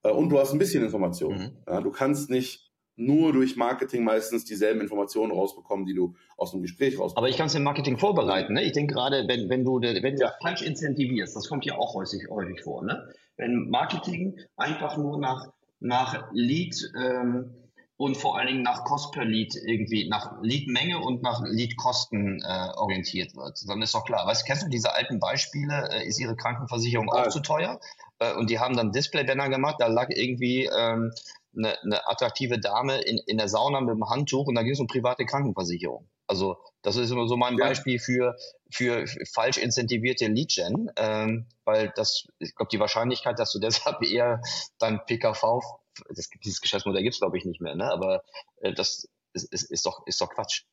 Äh, und du hast ein bisschen Information. Mhm. Ja, du kannst nicht nur durch Marketing meistens dieselben Informationen rausbekommen, die du aus dem Gespräch rausbekommst. Aber ich kann es im Marketing vorbereiten. Ne? Ich denke gerade, wenn, wenn du, wenn du ja. falsch incentivierst, das kommt ja auch häufig, häufig vor. Ne? Wenn Marketing einfach nur nach, nach Lead ähm, und vor allen Dingen nach Cost per Lead irgendwie, nach Leadmenge und nach Leadkosten äh, orientiert wird, dann ist doch klar. Weißt du, kennst du diese alten Beispiele? Äh, ist Ihre Krankenversicherung ah. auch zu teuer? Äh, und die haben dann Display-Banner gemacht, da lag irgendwie ähm, eine, eine attraktive Dame in, in der Sauna mit dem Handtuch und da ging es um private Krankenversicherung. Also das ist immer so mein ja. Beispiel für, für falsch incentivierte Lead-Gen, ähm, weil das, ich glaube, die Wahrscheinlichkeit, dass du deshalb eher dein PKV, das, dieses Geschäftsmodell gibt es, glaube ich, nicht mehr, ne? aber äh, das ist, ist, ist, doch, ist doch Quatsch.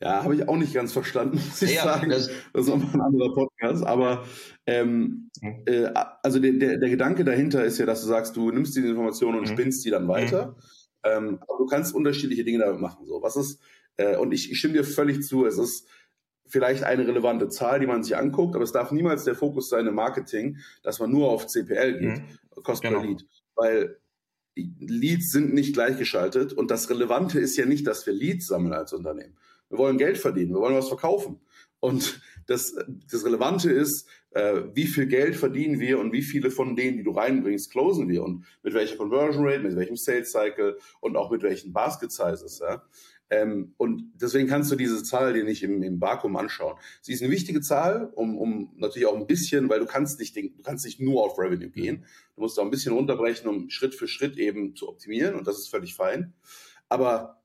Ja, habe ich auch nicht ganz verstanden, muss ich ja, sagen. Das, das ist nochmal ein anderer Podcast. Aber ähm, mhm. äh, also der, der, der, Gedanke dahinter ist ja, dass du sagst, du nimmst diese Informationen und mhm. spinnst die dann weiter. Mhm. Ähm, aber du kannst unterschiedliche Dinge damit machen. So, was ist, äh, und ich, ich stimme dir völlig zu, es ist vielleicht eine relevante Zahl, die man sich anguckt, aber es darf niemals der Fokus sein im Marketing, dass man nur auf CPL geht, mhm. Cost genau. per Lead. Weil Leads sind nicht gleichgeschaltet und das Relevante ist ja nicht, dass wir Leads sammeln als Unternehmen. Wir wollen Geld verdienen, wir wollen was verkaufen. Und das, das Relevante ist, äh, wie viel Geld verdienen wir und wie viele von denen, die du reinbringst, closen wir und mit welcher Conversion Rate, mit welchem Sales Cycle und auch mit welchen Basket Sizes. Ja? Ähm, und deswegen kannst du diese Zahl dir nicht im, im Vakuum anschauen. Sie ist eine wichtige Zahl, um, um natürlich auch ein bisschen, weil du kannst nicht, du kannst nicht nur auf Revenue gehen. Du musst auch ein bisschen runterbrechen, um Schritt für Schritt eben zu optimieren und das ist völlig fein. Aber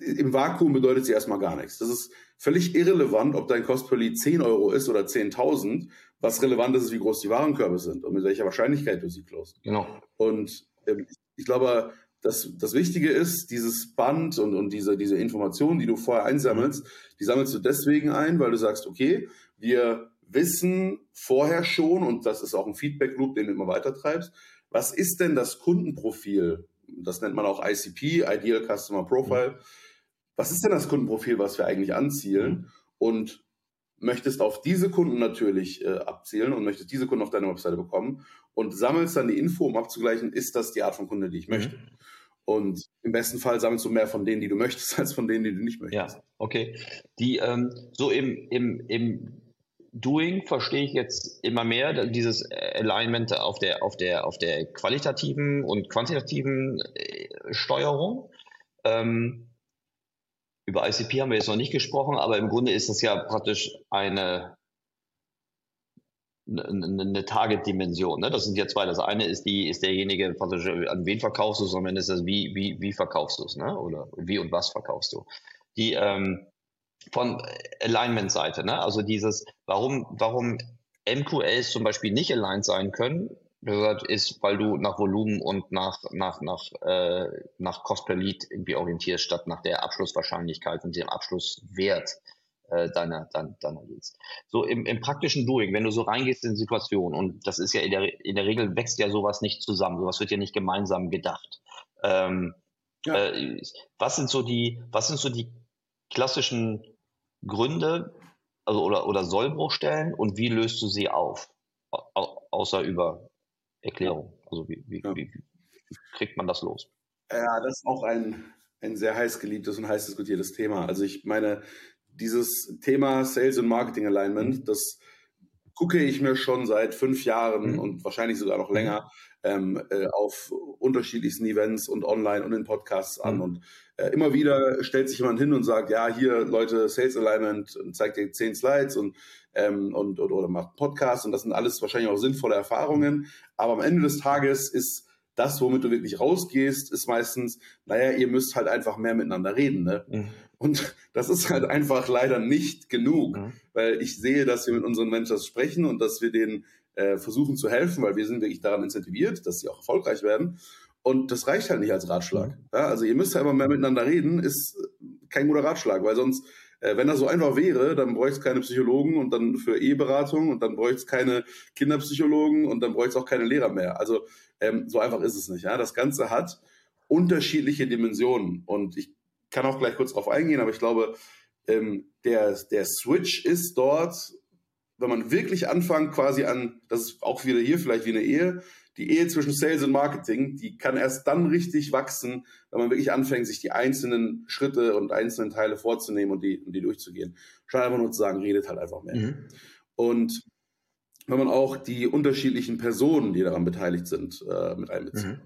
im Vakuum bedeutet sie erstmal gar nichts. Das ist völlig irrelevant, ob dein Cost per Lead 10 Euro ist oder 10.000. Was relevant ist, ist, wie groß die Warenkörbe sind und mit welcher Wahrscheinlichkeit du sie closest. Genau. Und ähm, ich glaube, das, das Wichtige ist, dieses Band und, und diese, diese Informationen, die du vorher einsammelst, die sammelst du deswegen ein, weil du sagst, okay, wir wissen vorher schon, und das ist auch ein Feedback-Loop, den du immer weiter treibst, was ist denn das Kundenprofil das nennt man auch ICP, Ideal Customer Profile. Was ist denn das Kundenprofil, was wir eigentlich anzielen? Und möchtest auf diese Kunden natürlich äh, abzielen und möchtest diese Kunden auf deiner Webseite bekommen und sammelst dann die Info, um abzugleichen, ist das die Art von Kunde, die ich mhm. möchte. Und im besten Fall sammelst du mehr von denen, die du möchtest, als von denen, die du nicht möchtest. Ja, okay. Die ähm, so im, im, im Doing verstehe ich jetzt immer mehr dieses Alignment auf der, auf der, auf der qualitativen und quantitativen äh, Steuerung. Ähm, über ICP haben wir jetzt noch nicht gesprochen, aber im Grunde ist das ja praktisch eine, eine, eine Target-Dimension. Ne? Das sind ja zwei. Das eine ist die, ist derjenige praktisch, an wen verkaufst du es, sondern ist das, wie, wie, wie verkaufst du es, ne? Oder wie und was verkaufst du. Die, ähm, von Alignment-Seite. Ne? Also dieses, warum, warum MQLs zum Beispiel nicht aligned sein können, ist, weil du nach Volumen und nach, nach, nach, äh, nach Cost per Lead irgendwie orientierst, statt nach der Abschlusswahrscheinlichkeit und dem Abschlusswert äh, deiner, deiner, deiner Leads. So im, im praktischen Doing, wenn du so reingehst in Situationen, und das ist ja in der, in der Regel wächst ja sowas nicht zusammen, sowas wird ja nicht gemeinsam gedacht. Ähm, ja. äh, was sind so die, was sind so die klassischen Gründe also oder, oder Sollbruchstellen und wie löst du sie auf? Au außer über Erklärung. Also wie, wie, ja. wie, wie, kriegt man das los? Ja, das ist auch ein, ein sehr heiß geliebtes und heiß diskutiertes Thema. Also ich meine, dieses Thema Sales und Marketing Alignment, mhm. das gucke ich mir schon seit fünf Jahren mhm. und wahrscheinlich sogar noch länger ähm, äh, auf unterschiedlichsten Events und online und in Podcasts an. Mhm. Und äh, immer wieder stellt sich jemand hin und sagt, ja, hier Leute, Sales Alignment und zeigt dir zehn Slides und, ähm, und oder, oder macht Podcasts und das sind alles wahrscheinlich auch sinnvolle Erfahrungen. Aber am Ende des Tages ist das, womit du wirklich rausgehst, ist meistens, naja, ihr müsst halt einfach mehr miteinander reden. Ne? Mhm. Und das ist halt einfach leider nicht genug, mhm. weil ich sehe, dass wir mit unseren Ventures sprechen und dass wir denen äh, versuchen zu helfen, weil wir sind wirklich daran incentiviert, dass sie auch erfolgreich werden. Und das reicht halt nicht als Ratschlag. Mhm. Ja, also ihr müsst ja immer mehr miteinander reden, ist kein guter Ratschlag, weil sonst, äh, wenn das so einfach wäre, dann bräuchte es keine Psychologen und dann für Eheberatung und dann bräuchte es keine Kinderpsychologen und dann bräuchte es auch keine Lehrer mehr. Also ähm, so einfach ist es nicht. Ja? Das Ganze hat unterschiedliche Dimensionen und ich kann auch gleich kurz darauf eingehen, aber ich glaube, ähm, der, der Switch ist dort wenn man wirklich anfängt, quasi an, das ist auch wieder hier vielleicht wie eine Ehe, die Ehe zwischen Sales und Marketing, die kann erst dann richtig wachsen, wenn man wirklich anfängt, sich die einzelnen Schritte und einzelnen Teile vorzunehmen und die, und die durchzugehen. Statt einfach nur zu sagen, redet halt einfach mehr. Mhm. Und wenn man auch die unterschiedlichen Personen, die daran beteiligt sind, äh, mit einbezieht. Mhm.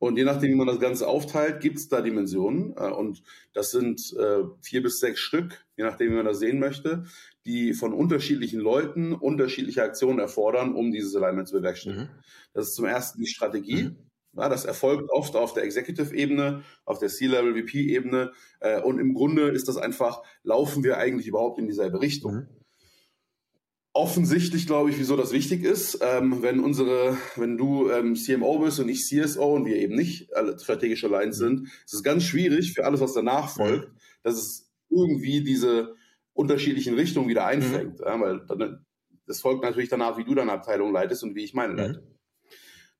Und je nachdem, wie man das Ganze aufteilt, gibt es da Dimensionen. Äh, und das sind äh, vier bis sechs Stück, je nachdem, wie man das sehen möchte, die von unterschiedlichen Leuten unterschiedliche Aktionen erfordern, um dieses Alignment zu bewerkstelligen. Mhm. Das ist zum ersten die Strategie. Mhm. Ja, das erfolgt oft auf der Executive-Ebene, auf der C-Level-VP-Ebene. Äh, und im Grunde ist das einfach, laufen wir eigentlich überhaupt in dieselbe Richtung? Mhm offensichtlich, glaube ich, wieso das wichtig ist. Ähm, wenn unsere, wenn du ähm, CMO bist und ich CSO und wir eben nicht alle strategische Lines sind, ist es ganz schwierig für alles, was danach folgt, dass es irgendwie diese unterschiedlichen Richtungen wieder einfängt. Mhm. Ja, weil dann, das folgt natürlich danach, wie du deine Abteilung leitest und wie ich meine mhm. leite.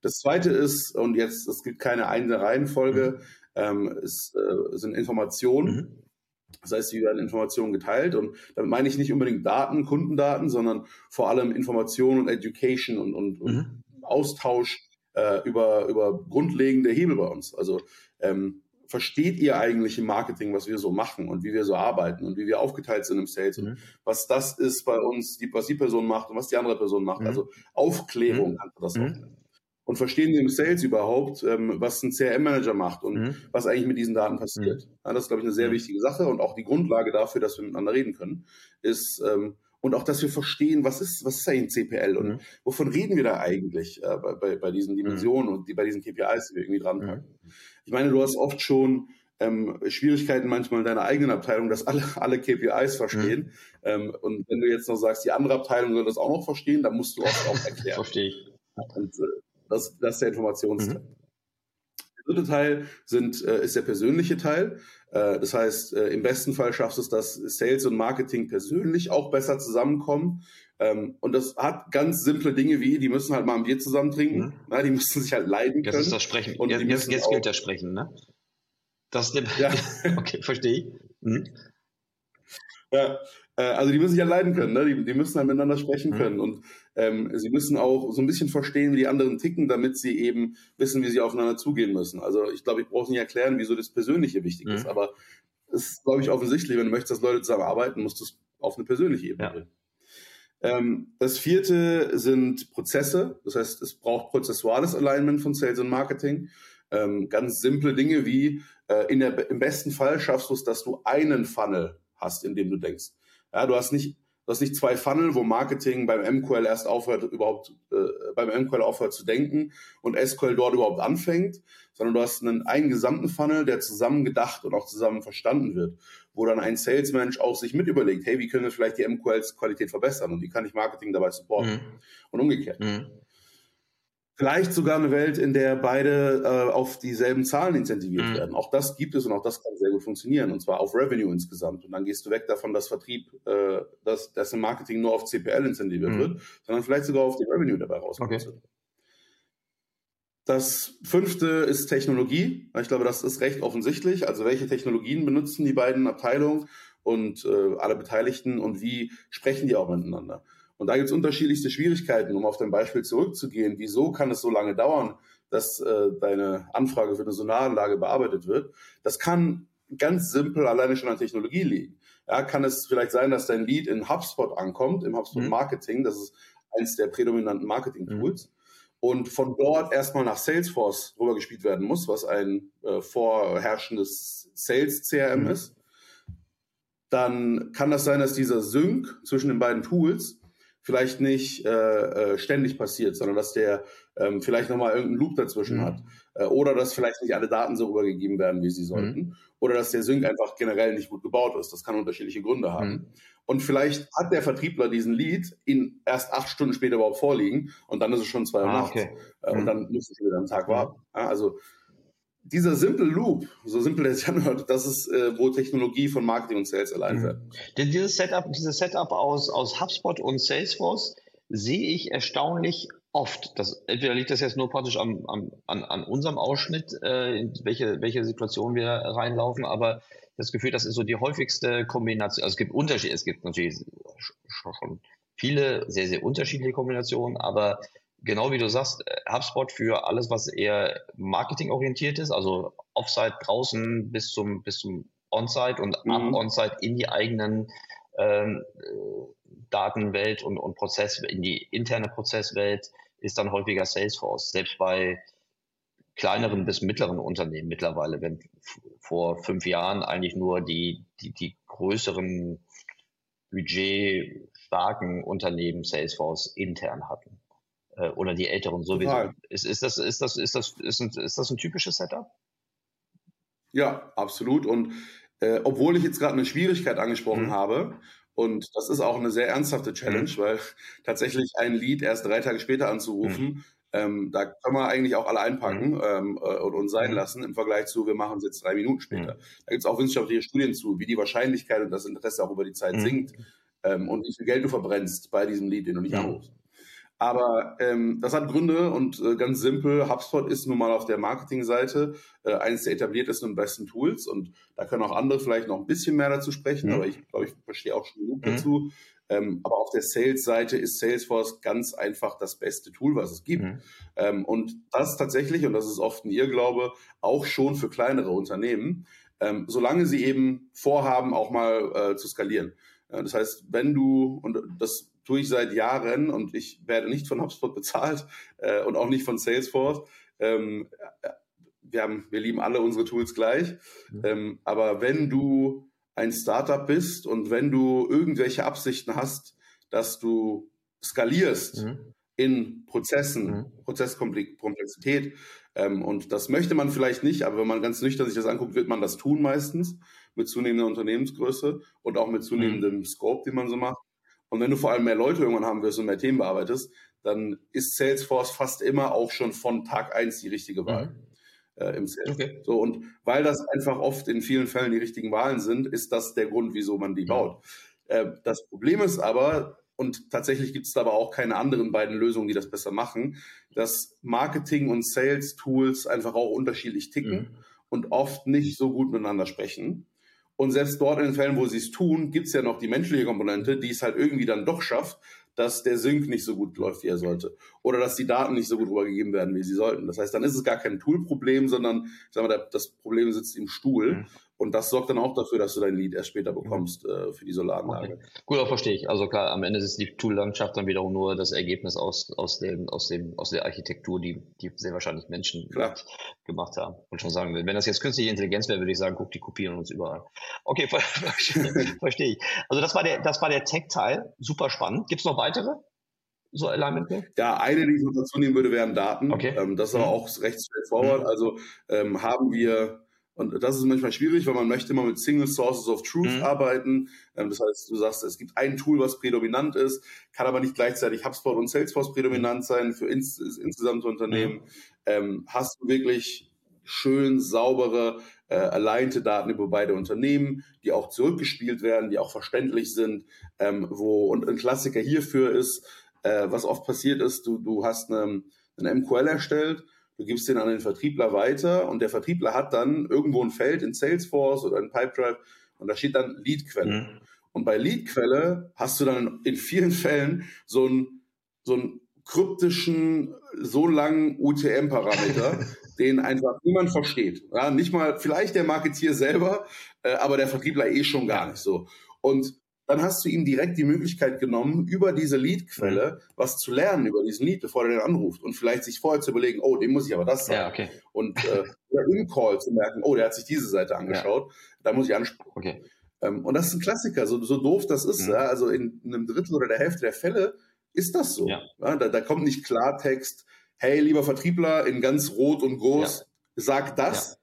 Das zweite ist, und jetzt, es gibt keine eine Reihenfolge, mhm. ähm, es äh, sind Informationen. Mhm. Das heißt, wie werden Informationen geteilt und damit meine ich nicht unbedingt Daten, Kundendaten, sondern vor allem Informationen und Education und, und, und mhm. Austausch äh, über, über grundlegende Hebel bei uns. Also ähm, versteht ihr eigentlich im Marketing, was wir so machen und wie wir so arbeiten und wie wir aufgeteilt sind im Sales mhm. und was das ist bei uns, die, was die Person macht und was die andere Person macht. Mhm. Also Aufklärung mhm. das auch nennen und verstehen Sie im Sales überhaupt, ähm, was ein CRM-Manager macht und mhm. was eigentlich mit diesen Daten passiert. Mhm. Ja, das ist, glaube ich, eine sehr mhm. wichtige Sache und auch die Grundlage dafür, dass wir miteinander reden können, ist ähm, und auch, dass wir verstehen, was ist, was ist eigentlich ein CPL und mhm. wovon reden wir da eigentlich äh, bei, bei, bei diesen Dimensionen mhm. und die, bei diesen KPIs, die wir irgendwie dran packen. Mhm. Ich meine, du hast oft schon ähm, Schwierigkeiten manchmal in deiner eigenen Abteilung, dass alle, alle KPIs verstehen. Mhm. Ähm, und wenn du jetzt noch sagst, die andere Abteilung soll das auch noch verstehen, dann musst du oft auch erklären. Verstehe ich. Und, äh, das, das ist der Informationsteil. Mhm. Der dritte Teil sind, äh, ist der persönliche Teil. Äh, das heißt, äh, im besten Fall schaffst du es, dass Sales und Marketing persönlich auch besser zusammenkommen. Ähm, und das hat ganz simple Dinge wie, die müssen halt mal ein Bier zusammen trinken. Mhm. Na, die müssen sich halt leiden können. Das ist das Sprechen. Und jetzt, jetzt, jetzt gilt das Sprechen, ne? Das ist der, ja. okay, verstehe ich. Mhm. Ja, also die müssen sich ja leiden können, ne? die, die müssen halt miteinander sprechen mhm. können und ähm, sie müssen auch so ein bisschen verstehen, wie die anderen ticken, damit sie eben wissen, wie sie aufeinander zugehen müssen. Also ich glaube, ich brauche nicht erklären, wieso das Persönliche wichtig mhm. ist, aber es ist, glaube ich, offensichtlich, wenn du möchtest, dass Leute zusammenarbeiten, musst du es auf eine persönliche Ebene ja. bringen. Ähm, das vierte sind Prozesse, das heißt, es braucht prozessuales Alignment von Sales und Marketing. Ähm, ganz simple Dinge wie äh, in der, im besten Fall schaffst du es, dass du einen Funnel hast, in dem du denkst. Ja, du hast nicht, du hast nicht zwei Funnel, wo Marketing beim MQL erst aufhört, überhaupt äh, beim MQL aufhört zu denken und SQL dort überhaupt anfängt, sondern du hast einen, einen gesamten Funnel, der zusammen gedacht und auch zusammen verstanden wird, wo dann ein Salesmensch auch sich mit überlegt, hey, wie können wir vielleicht die MQLs-Qualität verbessern und wie kann ich Marketing dabei supporten mhm. und umgekehrt. Mhm. Vielleicht sogar eine Welt, in der beide äh, auf dieselben Zahlen incentiviert mhm. werden. Auch das gibt es und auch das kann sehr gut funktionieren. Und zwar auf Revenue insgesamt. Und dann gehst du weg davon, dass Vertrieb, äh, dass, dass im Marketing nur auf CPL incentiviert mhm. wird, sondern vielleicht sogar auf die Revenue dabei rauskommt. Okay. Das fünfte ist Technologie. Ich glaube, das ist recht offensichtlich. Also welche Technologien benutzen die beiden Abteilungen und äh, alle Beteiligten und wie sprechen die auch miteinander? Und da gibt es unterschiedlichste Schwierigkeiten, um auf dein Beispiel zurückzugehen. Wieso kann es so lange dauern, dass äh, deine Anfrage für eine Solaranlage bearbeitet wird? Das kann ganz simpel alleine schon an Technologie liegen. Ja, kann es vielleicht sein, dass dein Lead in HubSpot ankommt, im HubSpot mhm. Marketing, das ist eines der prädominanten Marketing-Tools, mhm. und von dort erstmal nach Salesforce rübergespielt werden muss, was ein äh, vorherrschendes Sales-CRM mhm. ist. Dann kann das sein, dass dieser Sync zwischen den beiden Tools vielleicht nicht äh, äh, ständig passiert, sondern dass der ähm, vielleicht nochmal irgendeinen Loop dazwischen mhm. hat. Äh, oder dass vielleicht nicht alle Daten so rübergegeben werden, wie sie sollten. Mhm. Oder dass der Sync einfach generell nicht gut gebaut ist. Das kann unterschiedliche Gründe haben. Mhm. Und vielleicht hat der Vertriebler diesen Lead ihn erst acht Stunden später überhaupt vorliegen und dann ist es schon zwei Uhr ah, nachts. Okay. Äh, und mhm. dann muss du wieder einen Tag warten. Ja, also dieser simple Loop, so simpel der sich anhört, das ist, äh, wo Technologie von Marketing und Sales allein mhm. wird. Dieses Setup, dieses Setup aus, aus HubSpot und Salesforce sehe ich erstaunlich oft. Das, entweder liegt das jetzt nur praktisch am, am, an, an unserem Ausschnitt, äh, in welche, welche Situation wir reinlaufen, aber das Gefühl, das ist so die häufigste Kombination. Also es gibt Unterschiede, es gibt natürlich schon viele sehr, sehr unterschiedliche Kombinationen, aber genau wie du sagst, äh, HubSpot für alles, was eher marketingorientiert ist, also Offsite draußen bis zum, bis zum Onsite und mhm. ab Onsite in die eigenen ähm, Datenwelt und, und Prozess, in die interne Prozesswelt ist dann häufiger Salesforce. Selbst bei kleineren bis mittleren Unternehmen mittlerweile, wenn vor fünf Jahren eigentlich nur die, die, die größeren budgetstarken Unternehmen Salesforce intern hatten. Äh, oder die älteren sowieso. Ist, ist, das, ist, das, ist, das, ist, ein, ist das ein typisches Setup? Ja, absolut. Und äh, obwohl ich jetzt gerade eine Schwierigkeit angesprochen mhm. habe, und das ist auch eine sehr ernsthafte Challenge, mhm. weil tatsächlich ein Lied erst drei Tage später anzurufen, mhm. ähm, da können wir eigentlich auch alle einpacken mhm. ähm, äh, und uns sein mhm. lassen im Vergleich zu, wir machen es jetzt drei Minuten später. Mhm. Da gibt es auch wissenschaftliche Studien zu, wie die Wahrscheinlichkeit und das Interesse auch über die Zeit sinkt ähm, und wie viel Geld du verbrennst bei diesem Lied, den du nicht anrufst. Aber ähm, das hat Gründe und äh, ganz simpel, HubSpot ist nun mal auf der Marketingseite äh, eines der etabliertesten und besten Tools und da können auch andere vielleicht noch ein bisschen mehr dazu sprechen, mhm. aber ich glaube, ich verstehe auch schon genug mhm. dazu. Ähm, aber auf der Sales-Seite ist Salesforce ganz einfach das beste Tool, was es gibt. Mhm. Ähm, und das tatsächlich, und das ist oft ein Irrglaube, auch schon für kleinere Unternehmen, ähm, solange sie eben vorhaben, auch mal äh, zu skalieren. Äh, das heißt, wenn du, und das tue ich seit Jahren und ich werde nicht von HubSpot bezahlt äh, und auch nicht von Salesforce. Ähm, wir, haben, wir lieben alle unsere Tools gleich. Mhm. Ähm, aber wenn du ein Startup bist und wenn du irgendwelche Absichten hast, dass du skalierst mhm. in Prozessen, mhm. Prozesskomplexität, ähm, und das möchte man vielleicht nicht, aber wenn man ganz nüchtern sich das anguckt, wird man das tun meistens mit zunehmender Unternehmensgröße und auch mit zunehmendem mhm. Scope, den man so macht. Und wenn du vor allem mehr Leute irgendwann haben wirst und mehr Themen bearbeitest, dann ist Salesforce fast immer auch schon von Tag eins die richtige Wahl. Mhm. Äh, im Sales. Okay. So, und weil das einfach oft in vielen Fällen die richtigen Wahlen sind, ist das der Grund, wieso man die baut. Äh, das Problem ist aber, und tatsächlich gibt es aber auch keine anderen beiden Lösungen, die das besser machen, dass Marketing und Sales-Tools einfach auch unterschiedlich ticken mhm. und oft nicht so gut miteinander sprechen. Und selbst dort in den Fällen, wo sie es tun, gibt es ja noch die menschliche Komponente, die es halt irgendwie dann doch schafft, dass der Sync nicht so gut läuft, wie er sollte. Oder dass die Daten nicht so gut rübergegeben werden, wie sie sollten. Das heißt, dann ist es gar kein Tool-Problem, sondern ich sag mal, das Problem sitzt im Stuhl. Mhm. Und das sorgt dann auch dafür, dass du dein Lead erst später bekommst äh, für die Solaranlage. Okay. Gut, auch verstehe ich. Also klar, am Ende ist die Tool-Landschaft dann wiederum nur das Ergebnis aus, aus, dem, aus, dem, aus der Architektur, die, die sehr wahrscheinlich Menschen klar. gemacht haben. Und schon sagen, wenn das jetzt künstliche Intelligenz wäre, würde ich sagen, guck, die kopieren uns überall. Okay, ver verstehe ich. Also das war der, das war der Tech-Teil. Super spannend. Gibt es noch weitere? so Alignment Ja, eine, die ich noch dazu nehmen würde, wären Daten. Okay. Ähm, das ist aber mhm. auch recht straightforward. Mhm. Also ähm, haben wir und das ist manchmal schwierig, weil man möchte immer mit Single Sources of Truth mhm. arbeiten. Ähm, das heißt, du sagst, es gibt ein Tool, was prädominant ist, kann aber nicht gleichzeitig HubSpot und Salesforce prädominant sein für ins, insgesamte Unternehmen. Mhm. Ähm, hast du wirklich schön saubere, äh, alignte Daten über beide Unternehmen, die auch zurückgespielt werden, die auch verständlich sind, ähm, wo, und ein Klassiker hierfür ist, äh, was oft passiert ist, du, du hast eine, eine MQL erstellt Du gibst den an den Vertriebler weiter und der Vertriebler hat dann irgendwo ein Feld in Salesforce oder in Pipedrive und da steht dann Leadquelle. Mhm. Und bei Leadquelle hast du dann in vielen Fällen so einen, so einen kryptischen, so langen UTM-Parameter, den einfach niemand versteht. Ja, nicht mal, vielleicht der Marketier selber, äh, aber der Vertriebler eh schon gar nicht so. Und dann hast du ihm direkt die Möglichkeit genommen, über diese Lead-Quelle mhm. was zu lernen über diesen Lead, bevor er den anruft und vielleicht sich vorher zu überlegen, oh, dem muss ich aber das sagen. Ja, okay. Und äh, im Call zu merken, oh, der hat sich diese Seite angeschaut, ja. da muss ich ansprechen. Okay. Ähm, und das ist ein Klassiker, so, so doof das ist. Mhm. Ja, also in, in, einem Drittel oder der Hälfte der Fälle ist das so. Ja. Ja, da, da kommt nicht Klartext, hey, lieber Vertriebler, in ganz rot und groß, sag das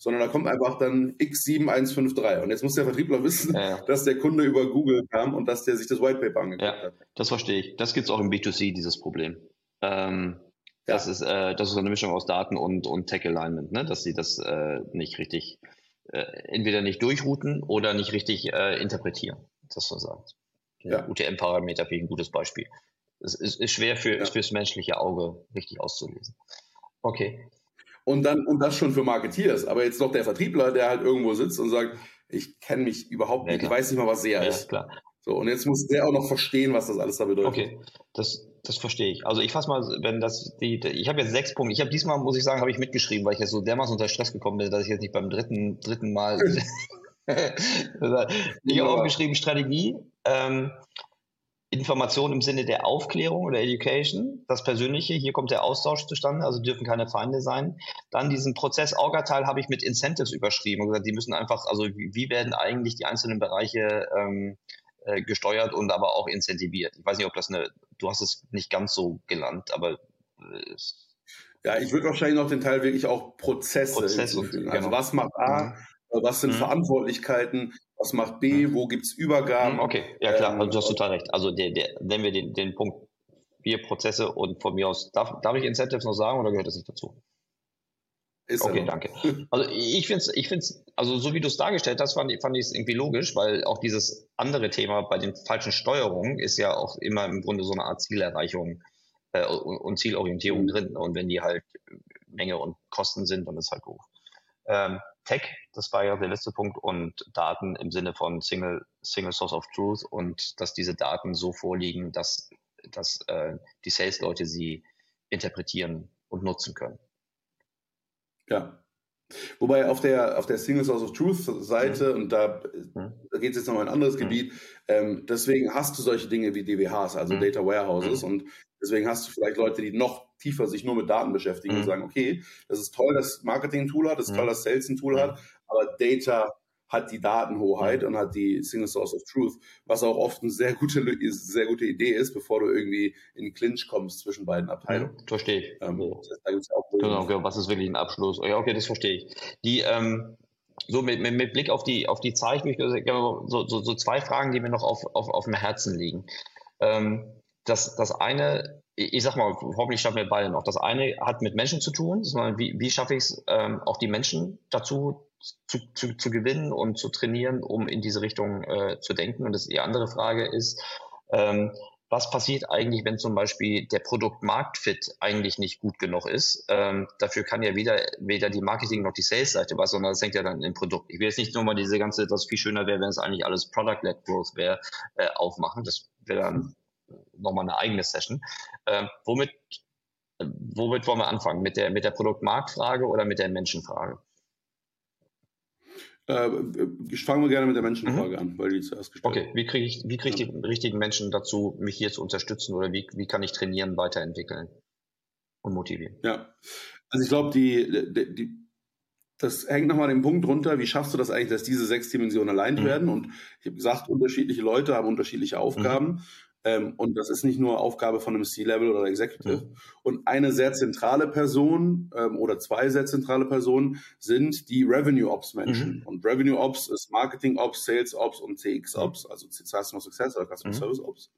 sondern da kommt einfach dann X7153. Und jetzt muss der Vertriebler wissen, ja, ja. dass der Kunde über Google kam und dass der sich das White Paper angeguckt ja, hat. Das verstehe ich. Das gibt es auch im B2C, dieses Problem. Ähm, das, ist, äh, das ist eine Mischung aus Daten und, und Tech Alignment, ne? dass sie das äh, nicht richtig, äh, entweder nicht durchrouten oder nicht richtig äh, interpretieren. Das versagt. Ja. UTM-Parameter finde ich ein gutes Beispiel. Es ist, ist schwer für, fürs menschliche Auge richtig auszulesen. Okay. Und dann, und das schon für Marketeers. Aber jetzt noch der Vertriebler, der halt irgendwo sitzt und sagt, ich kenne mich überhaupt nicht, ja, ich weiß nicht mal, was SEA ja, ist. Klar. So, und jetzt muss der auch noch verstehen, was das alles da bedeutet. Okay, das, das verstehe ich. Also ich fasse mal, wenn das die, ich habe jetzt sechs Punkte. Ich habe diesmal, muss ich sagen, habe ich mitgeschrieben, weil ich jetzt so dermaßen unter Stress gekommen bin, dass ich jetzt nicht beim dritten, dritten Mal. ich habe aufgeschrieben Strategie, ähm, Information im Sinne der Aufklärung oder Education, das Persönliche, hier kommt der Austausch zustande, also dürfen keine Feinde sein. Dann diesen Prozess Orga-Teil habe ich mit Incentives überschrieben und gesagt, die müssen einfach, also wie, werden eigentlich die einzelnen Bereiche ähm, äh, gesteuert und aber auch incentiviert. Ich weiß nicht, ob das eine, du hast es nicht ganz so gelernt, aber äh, ja, ich würde wahrscheinlich noch den Teil wirklich auch Prozesse Prozess hinzufügen. Und, also genau. was macht A, mhm. was sind mhm. Verantwortlichkeiten, was macht B, mhm. wo gibt es Übergaben. Mhm, okay, ja klar, ähm, also du hast total recht. Also der, der, nennen wir den, den Punkt vier Prozesse und von mir aus, darf, darf ich Incentives noch sagen oder gehört das nicht dazu? Ist okay, danke. Also ich finde es, ich find's, also so wie du es dargestellt hast, fand, fand ich es irgendwie logisch, weil auch dieses andere Thema bei den falschen Steuerungen ist ja auch immer im Grunde so eine Art Zielerreichung äh, und, und, Zielorientierung mhm. drin. Und wenn die halt Menge und Kosten sind, dann ist halt hoch. Ähm, Tech, das war ja der letzte Punkt, und Daten im Sinne von Single, Single Source of Truth und dass diese Daten so vorliegen, dass, dass äh, die Sales-Leute sie interpretieren und nutzen können. Ja. Wobei auf der, auf der Single Source of Truth Seite, mhm. und da, mhm. da geht es jetzt nochmal in ein anderes mhm. Gebiet, ähm, deswegen hast du solche Dinge wie DWHs, also mhm. Data Warehouses, mhm. und deswegen hast du vielleicht Leute, die noch tiefer sich nur mit Daten beschäftigen und mhm. sagen, okay, das ist toll, dass Marketing ein Tool hat, das ist toll, dass Sales ein Tool hat, aber Data hat die Datenhoheit und hat die Single Source of Truth, was auch oft eine sehr gute, sehr gute Idee ist, bevor du irgendwie in Clinch kommst zwischen beiden Abteilungen. Ja, verstehe ich. Ähm, das heißt, genau, genau, was ist wirklich ein Abschluss? Ja, okay, das verstehe ich. Die, ähm, so mit, mit, mit, Blick auf die, auf die Zeit, so, so, so zwei Fragen, die mir noch auf, auf, auf dem Herzen liegen. Ähm, das, das eine, ich sag mal, hoffentlich schaffen wir beide noch. Das eine hat mit Menschen zu tun. Wie, wie schaffe ich es, ähm, auch die Menschen dazu zu, zu, zu gewinnen und zu trainieren, um in diese Richtung äh, zu denken. Und das, die andere Frage ist, ähm, was passiert eigentlich, wenn zum Beispiel der Produkt-Markt-Fit eigentlich nicht gut genug ist? Ähm, dafür kann ja weder, weder die Marketing- noch die Sales-Seite was, sondern das hängt ja dann im Produkt. Ich will jetzt nicht nur mal diese ganze, das viel schöner wäre, wenn es eigentlich alles Product-led Growth wäre, äh, aufmachen. Das wäre dann nochmal eine eigene Session. Ähm, womit, womit wollen wir anfangen? Mit der, mit der Produkt-Markt-Frage oder mit der Menschenfrage? Äh, ich fange mal gerne mit der Menschenfrage mhm. an, weil die zuerst gestellt Okay, wie kriege ich, wie krieg ich ja. die richtigen Menschen dazu, mich hier zu unterstützen oder wie, wie kann ich trainieren, weiterentwickeln und motivieren? Ja, also ich glaube, die, die, die, das hängt nochmal den Punkt runter, wie schaffst du das eigentlich, dass diese sechs Dimensionen allein mhm. werden? Und ich habe gesagt, unterschiedliche Leute haben unterschiedliche Aufgaben. Mhm. Ähm, und das ist nicht nur Aufgabe von einem C-Level oder Executive. Mhm. Und eine sehr zentrale Person ähm, oder zwei sehr zentrale Personen sind die Revenue Ops Menschen. Mhm. Und Revenue Ops ist Marketing Ops, Sales Ops und CX Ops, also Customer Success oder Customer mhm. Service Ops.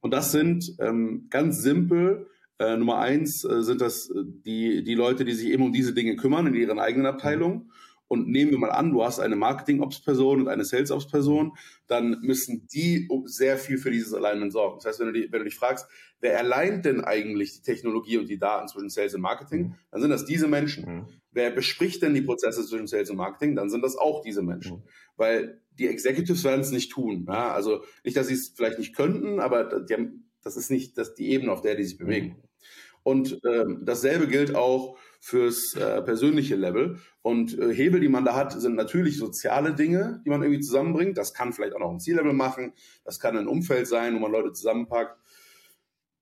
Und das sind ähm, ganz simpel äh, Nummer eins äh, sind das äh, die, die Leute, die sich eben um diese Dinge kümmern in ihren eigenen Abteilungen. Und nehmen wir mal an, du hast eine Marketing-Ops-Person und eine Sales-Ops-Person, dann müssen die sehr viel für dieses Alignment sorgen. Das heißt, wenn du, die, wenn du dich fragst, wer alleint denn eigentlich die Technologie und die Daten zwischen Sales und Marketing, mhm. dann sind das diese Menschen. Mhm. Wer bespricht denn die Prozesse zwischen Sales und Marketing, dann sind das auch diese Menschen. Mhm. Weil die Executives werden es nicht tun. Ja? Also nicht, dass sie es vielleicht nicht könnten, aber haben, das ist nicht das, die Ebene, auf der die sich bewegen. Mhm. Und ähm, dasselbe gilt auch fürs äh, persönliche Level. Und äh, Hebel, die man da hat, sind natürlich soziale Dinge, die man irgendwie zusammenbringt. Das kann vielleicht auch noch ein Ziellevel machen. Das kann ein Umfeld sein, wo man Leute zusammenpackt.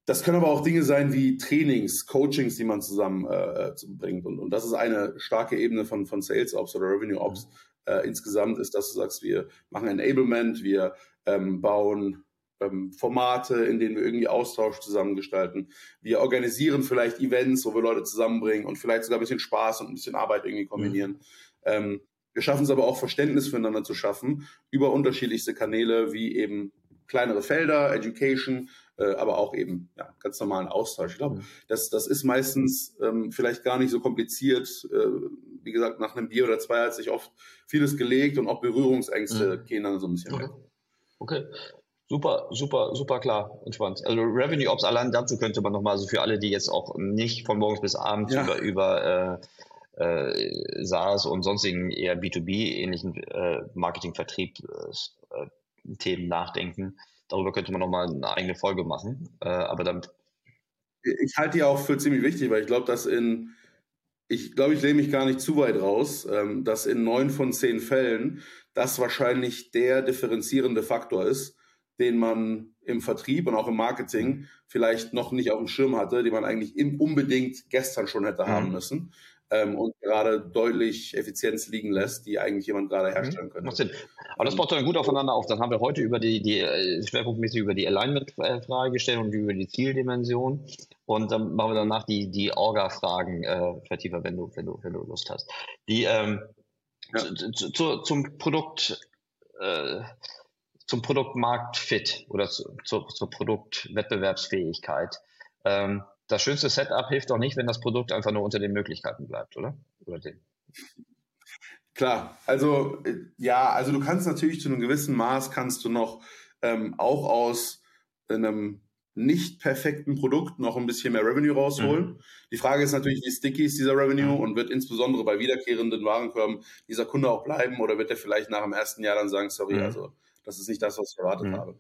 Das können aber auch Dinge sein wie Trainings, Coachings, die man zusammenbringt. Äh, und, und das ist eine starke Ebene von, von Sales Ops oder Revenue Ops. Äh, insgesamt ist, dass du sagst, wir machen Enablement, wir ähm, bauen ähm, Formate, in denen wir irgendwie Austausch zusammengestalten. Wir organisieren vielleicht Events, wo wir Leute zusammenbringen und vielleicht sogar ein bisschen Spaß und ein bisschen Arbeit irgendwie kombinieren. Mhm. Ähm, wir schaffen es aber auch, Verständnis füreinander zu schaffen über unterschiedlichste Kanäle, wie eben kleinere Felder, Education, äh, aber auch eben ja, ganz normalen Austausch. Ich glaube, mhm. das, das ist meistens ähm, vielleicht gar nicht so kompliziert. Äh, wie gesagt, nach einem Bier oder zwei hat sich oft vieles gelegt und auch Berührungsängste mhm. gehen dann so ein bisschen okay. weg. Okay. Super, super, super klar, entspannt. Also Revenue Ops allein dazu könnte man nochmal, also für alle, die jetzt auch nicht von morgens bis abends ja. über, über äh, äh, SaaS und sonstigen eher B2B-ähnlichen äh, Marketing-Vertrieb-Themen äh, nachdenken, darüber könnte man nochmal eine eigene Folge machen. Äh, aber damit. Ich halte die auch für ziemlich wichtig, weil ich glaube, dass in, ich glaube, ich lehne mich gar nicht zu weit raus, ähm, dass in neun von zehn Fällen das wahrscheinlich der differenzierende Faktor ist, den man im Vertrieb und auch im Marketing vielleicht noch nicht auf dem Schirm hatte, den man eigentlich unbedingt gestern schon hätte mhm. haben müssen ähm, und gerade deutlich Effizienz liegen lässt, die eigentlich jemand gerade mhm. herstellen könnte. Macht Sinn. Aber das baut dann gut aufeinander auf. Dann haben wir heute über die, die äh, schwerpunktmäßig über die Alignment-Frage gestellt und über die Zieldimension. Und dann machen wir danach die, die Orga-Fragen äh, vertiefer, wenn du, wenn du, wenn du Lust hast. Die ähm, ja. zu, zu, zum Produkt äh, zum Produktmarktfit oder zu, zu, zur Produktwettbewerbsfähigkeit. Ähm, das schönste Setup hilft doch nicht, wenn das Produkt einfach nur unter den Möglichkeiten bleibt, oder? oder den. Klar, also äh, ja, also du kannst natürlich zu einem gewissen Maß kannst du noch ähm, auch aus einem nicht perfekten Produkt noch ein bisschen mehr Revenue rausholen. Mhm. Die Frage ist natürlich, wie sticky ist dieser Revenue mhm. und wird insbesondere bei wiederkehrenden Warenkörben dieser Kunde auch bleiben oder wird er vielleicht nach dem ersten Jahr dann sagen, sorry, mhm. also das ist nicht das, was ich erwartet mhm. habe.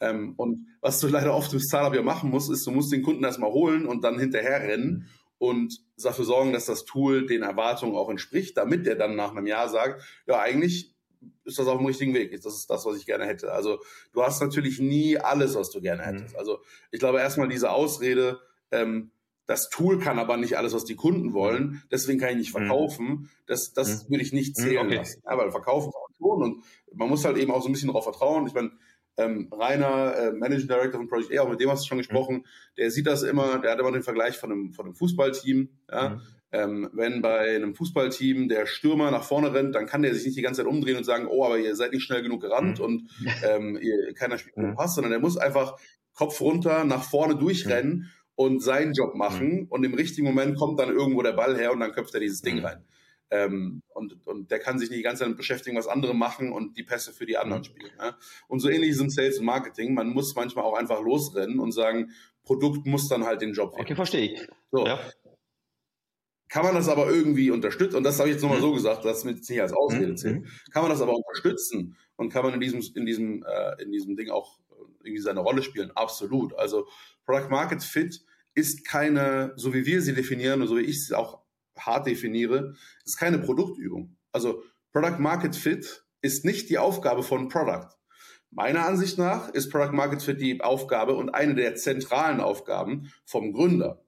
Ähm, und was du leider oft im Startup ja machen musst, ist, du musst den Kunden erstmal holen und dann hinterher rennen und dafür sorgen, dass das Tool den Erwartungen auch entspricht, damit der dann nach einem Jahr sagt, ja, eigentlich ist das auf dem richtigen Weg. Das ist das, was ich gerne hätte. Also du hast natürlich nie alles, was du gerne hättest. Mhm. Also ich glaube erstmal diese Ausrede, ähm, das Tool kann aber nicht alles, was die Kunden wollen, deswegen kann ich nicht mhm. verkaufen. Das, das mhm. würde ich nicht zählen okay. lassen. Ja, weil verkaufen schon und man muss halt eben auch so ein bisschen darauf vertrauen. Ich meine, ähm, Rainer, äh, Managing Director von Project A, auch mit dem hast du schon gesprochen, mhm. der sieht das immer, der hat immer den Vergleich von einem, von einem Fußballteam. Ja? Mhm. Ähm, wenn bei einem Fußballteam der Stürmer nach vorne rennt, dann kann der sich nicht die ganze Zeit umdrehen und sagen, oh, aber ihr seid nicht schnell genug gerannt mhm. und ähm, ihr, keiner spielt mhm. Pass, sondern der muss einfach Kopf runter nach vorne durchrennen mhm. und seinen Job machen mhm. und im richtigen Moment kommt dann irgendwo der Ball her und dann köpft er dieses Ding rein. Ähm, und, und der kann sich nicht die ganze Zeit beschäftigen, was andere machen und die Pässe für die anderen spielen. Ja? Und so ähnlich ist es im Sales und Marketing. Man muss manchmal auch einfach losrennen und sagen, Produkt muss dann halt den Job machen. Okay, verstehe ich. So. Ja. Kann man das aber irgendwie unterstützen, und das habe ich jetzt nochmal mhm. so gesagt, das mit nicht als Ausrede mhm. zählen, kann man das aber unterstützen und kann man in diesem, in diesem, äh, in diesem Ding auch irgendwie seine Rolle spielen? Absolut. Also Product Market Fit ist keine, so wie wir sie definieren und so wie ich es auch hart definiere, ist keine Produktübung. Also Product Market Fit ist nicht die Aufgabe von Product. Meiner Ansicht nach ist Product Market Fit die Aufgabe und eine der zentralen Aufgaben vom Gründer.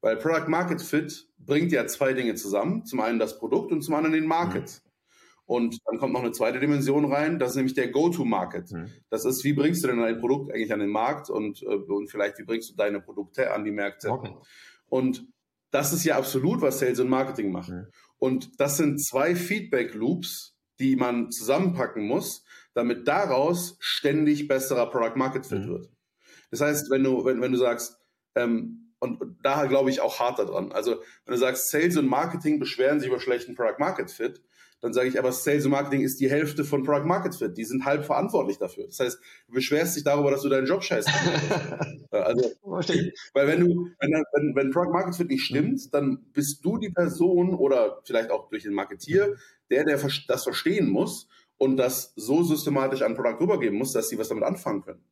Weil Product Market Fit bringt ja zwei Dinge zusammen. Zum einen das Produkt und zum anderen den Market. Mhm. Und dann kommt noch eine zweite Dimension rein, das ist nämlich der Go-to-Market. Mhm. Das ist, wie bringst du denn dein Produkt eigentlich an den Markt und, äh, und vielleicht wie bringst du deine Produkte an die Märkte. Okay. Und das ist ja absolut, was Sales und Marketing macht. Mhm. Und das sind zwei Feedback-Loops, die man zusammenpacken muss, damit daraus ständig besserer Product Market Fit mhm. wird. Das heißt, wenn du, wenn, wenn du sagst, ähm, und, und da glaube ich auch hart daran. Also, wenn du sagst, Sales und Marketing beschweren sich über schlechten Product Market Fit, dann sage ich aber, Sales und Marketing ist die Hälfte von Product Market Fit. Die sind halb verantwortlich dafür. Das heißt, du beschwerst dich darüber, dass du deinen Job scheiße Also, weil wenn du, wenn, wenn, wenn Product Market Fit nicht stimmt, dann bist du die Person oder vielleicht auch durch den Marketier, der, der das verstehen muss und das so systematisch an Produkt rübergeben muss, dass sie was damit anfangen können.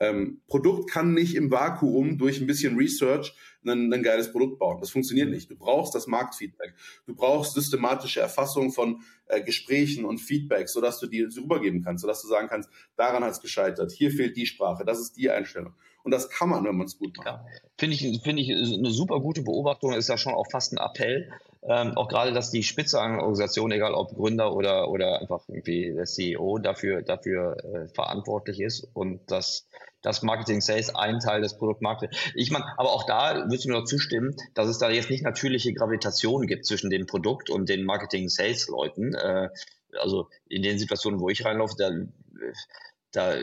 Ähm, Produkt kann nicht im Vakuum durch ein bisschen Research ein, ein geiles Produkt bauen. Das funktioniert nicht. Du brauchst das Marktfeedback. Du brauchst systematische Erfassung von äh, Gesprächen und Feedback, sodass du die rübergeben kannst, sodass du sagen kannst, daran hat es gescheitert, hier fehlt die Sprache, das ist die Einstellung. Und das kann man, wenn man es gut macht. Ja, Finde ich, finde ich eine super gute Beobachtung, ist ja schon auch fast ein Appell. Ähm, auch gerade, dass die Spitze einer Organisation, egal ob Gründer oder, oder einfach irgendwie der CEO, dafür, dafür äh, verantwortlich ist und dass das Marketing Sales ein Teil des Produktmarketing. Ich meine, aber auch da würdest du mir noch zustimmen, dass es da jetzt nicht natürliche Gravitation gibt zwischen dem Produkt und den Marketing Sales Leuten. Äh, also in den Situationen, wo ich reinlaufe, da da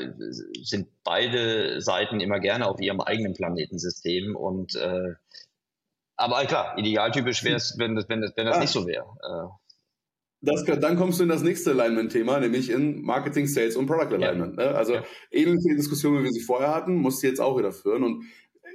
sind beide Seiten immer gerne auf ihrem eigenen Planetensystem und äh, aber klar, idealtypisch wäre es, wenn das, wenn das, wenn das ah. nicht so wäre. Äh, das, dann kommst du in das nächste Alignment-Thema, nämlich in Marketing, Sales und Product Alignment. Ja. Ne? Also ja. ähnliche Diskussion, wie wir sie vorher hatten, musst du jetzt auch wieder führen. Und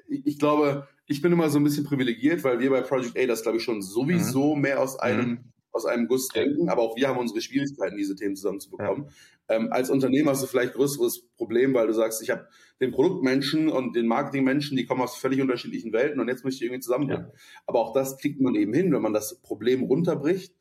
ich glaube, ich bin immer so ein bisschen privilegiert, weil wir bei Project A das, glaube ich, schon sowieso mhm. mehr aus einem mhm aus einem Guss denken, aber auch wir haben unsere Schwierigkeiten, diese Themen zusammenzubekommen. Ja. Ähm, als Unternehmer hast du vielleicht ein größeres Problem, weil du sagst, ich habe den Produktmenschen und den Marketingmenschen, die kommen aus völlig unterschiedlichen Welten und jetzt möchte ich irgendwie zusammenbringen. Ja. Aber auch das kriegt man eben hin, wenn man das Problem runterbricht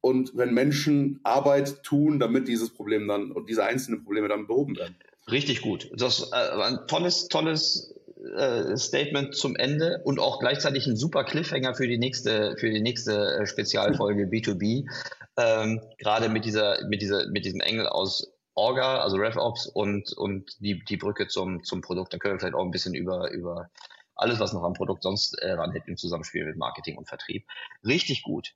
und wenn Menschen Arbeit tun, damit dieses Problem dann und diese einzelnen Probleme dann behoben werden. Richtig gut. Das äh, ein tolles, tolles äh, Statement zum Ende und auch gleichzeitig ein super Cliffhanger für die nächste, für die nächste äh, Spezialfolge B2B. Ähm, Gerade mit dieser, mit dieser, mit diesem Engel aus Orga, also RevOps und, und die, die Brücke zum, zum Produkt. Da können wir vielleicht auch ein bisschen über, über alles, was noch am Produkt sonst äh, ranhält im Zusammenspiel mit Marketing und Vertrieb. Richtig gut.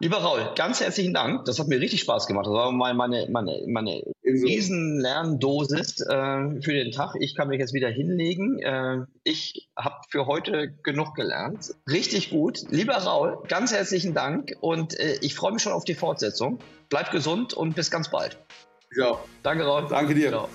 Lieber Raul, ganz herzlichen Dank. Das hat mir richtig Spaß gemacht. Das war meine, meine, meine, meine riesen Lerndosis äh, für den Tag. Ich kann mich jetzt wieder hinlegen. Äh, ich habe für heute genug gelernt. Richtig gut. Lieber Raul, ganz herzlichen Dank und äh, ich freue mich schon auf die Fortsetzung. Bleib gesund und bis ganz bald. Ja. Danke, Raul. Danke dir. Ciao.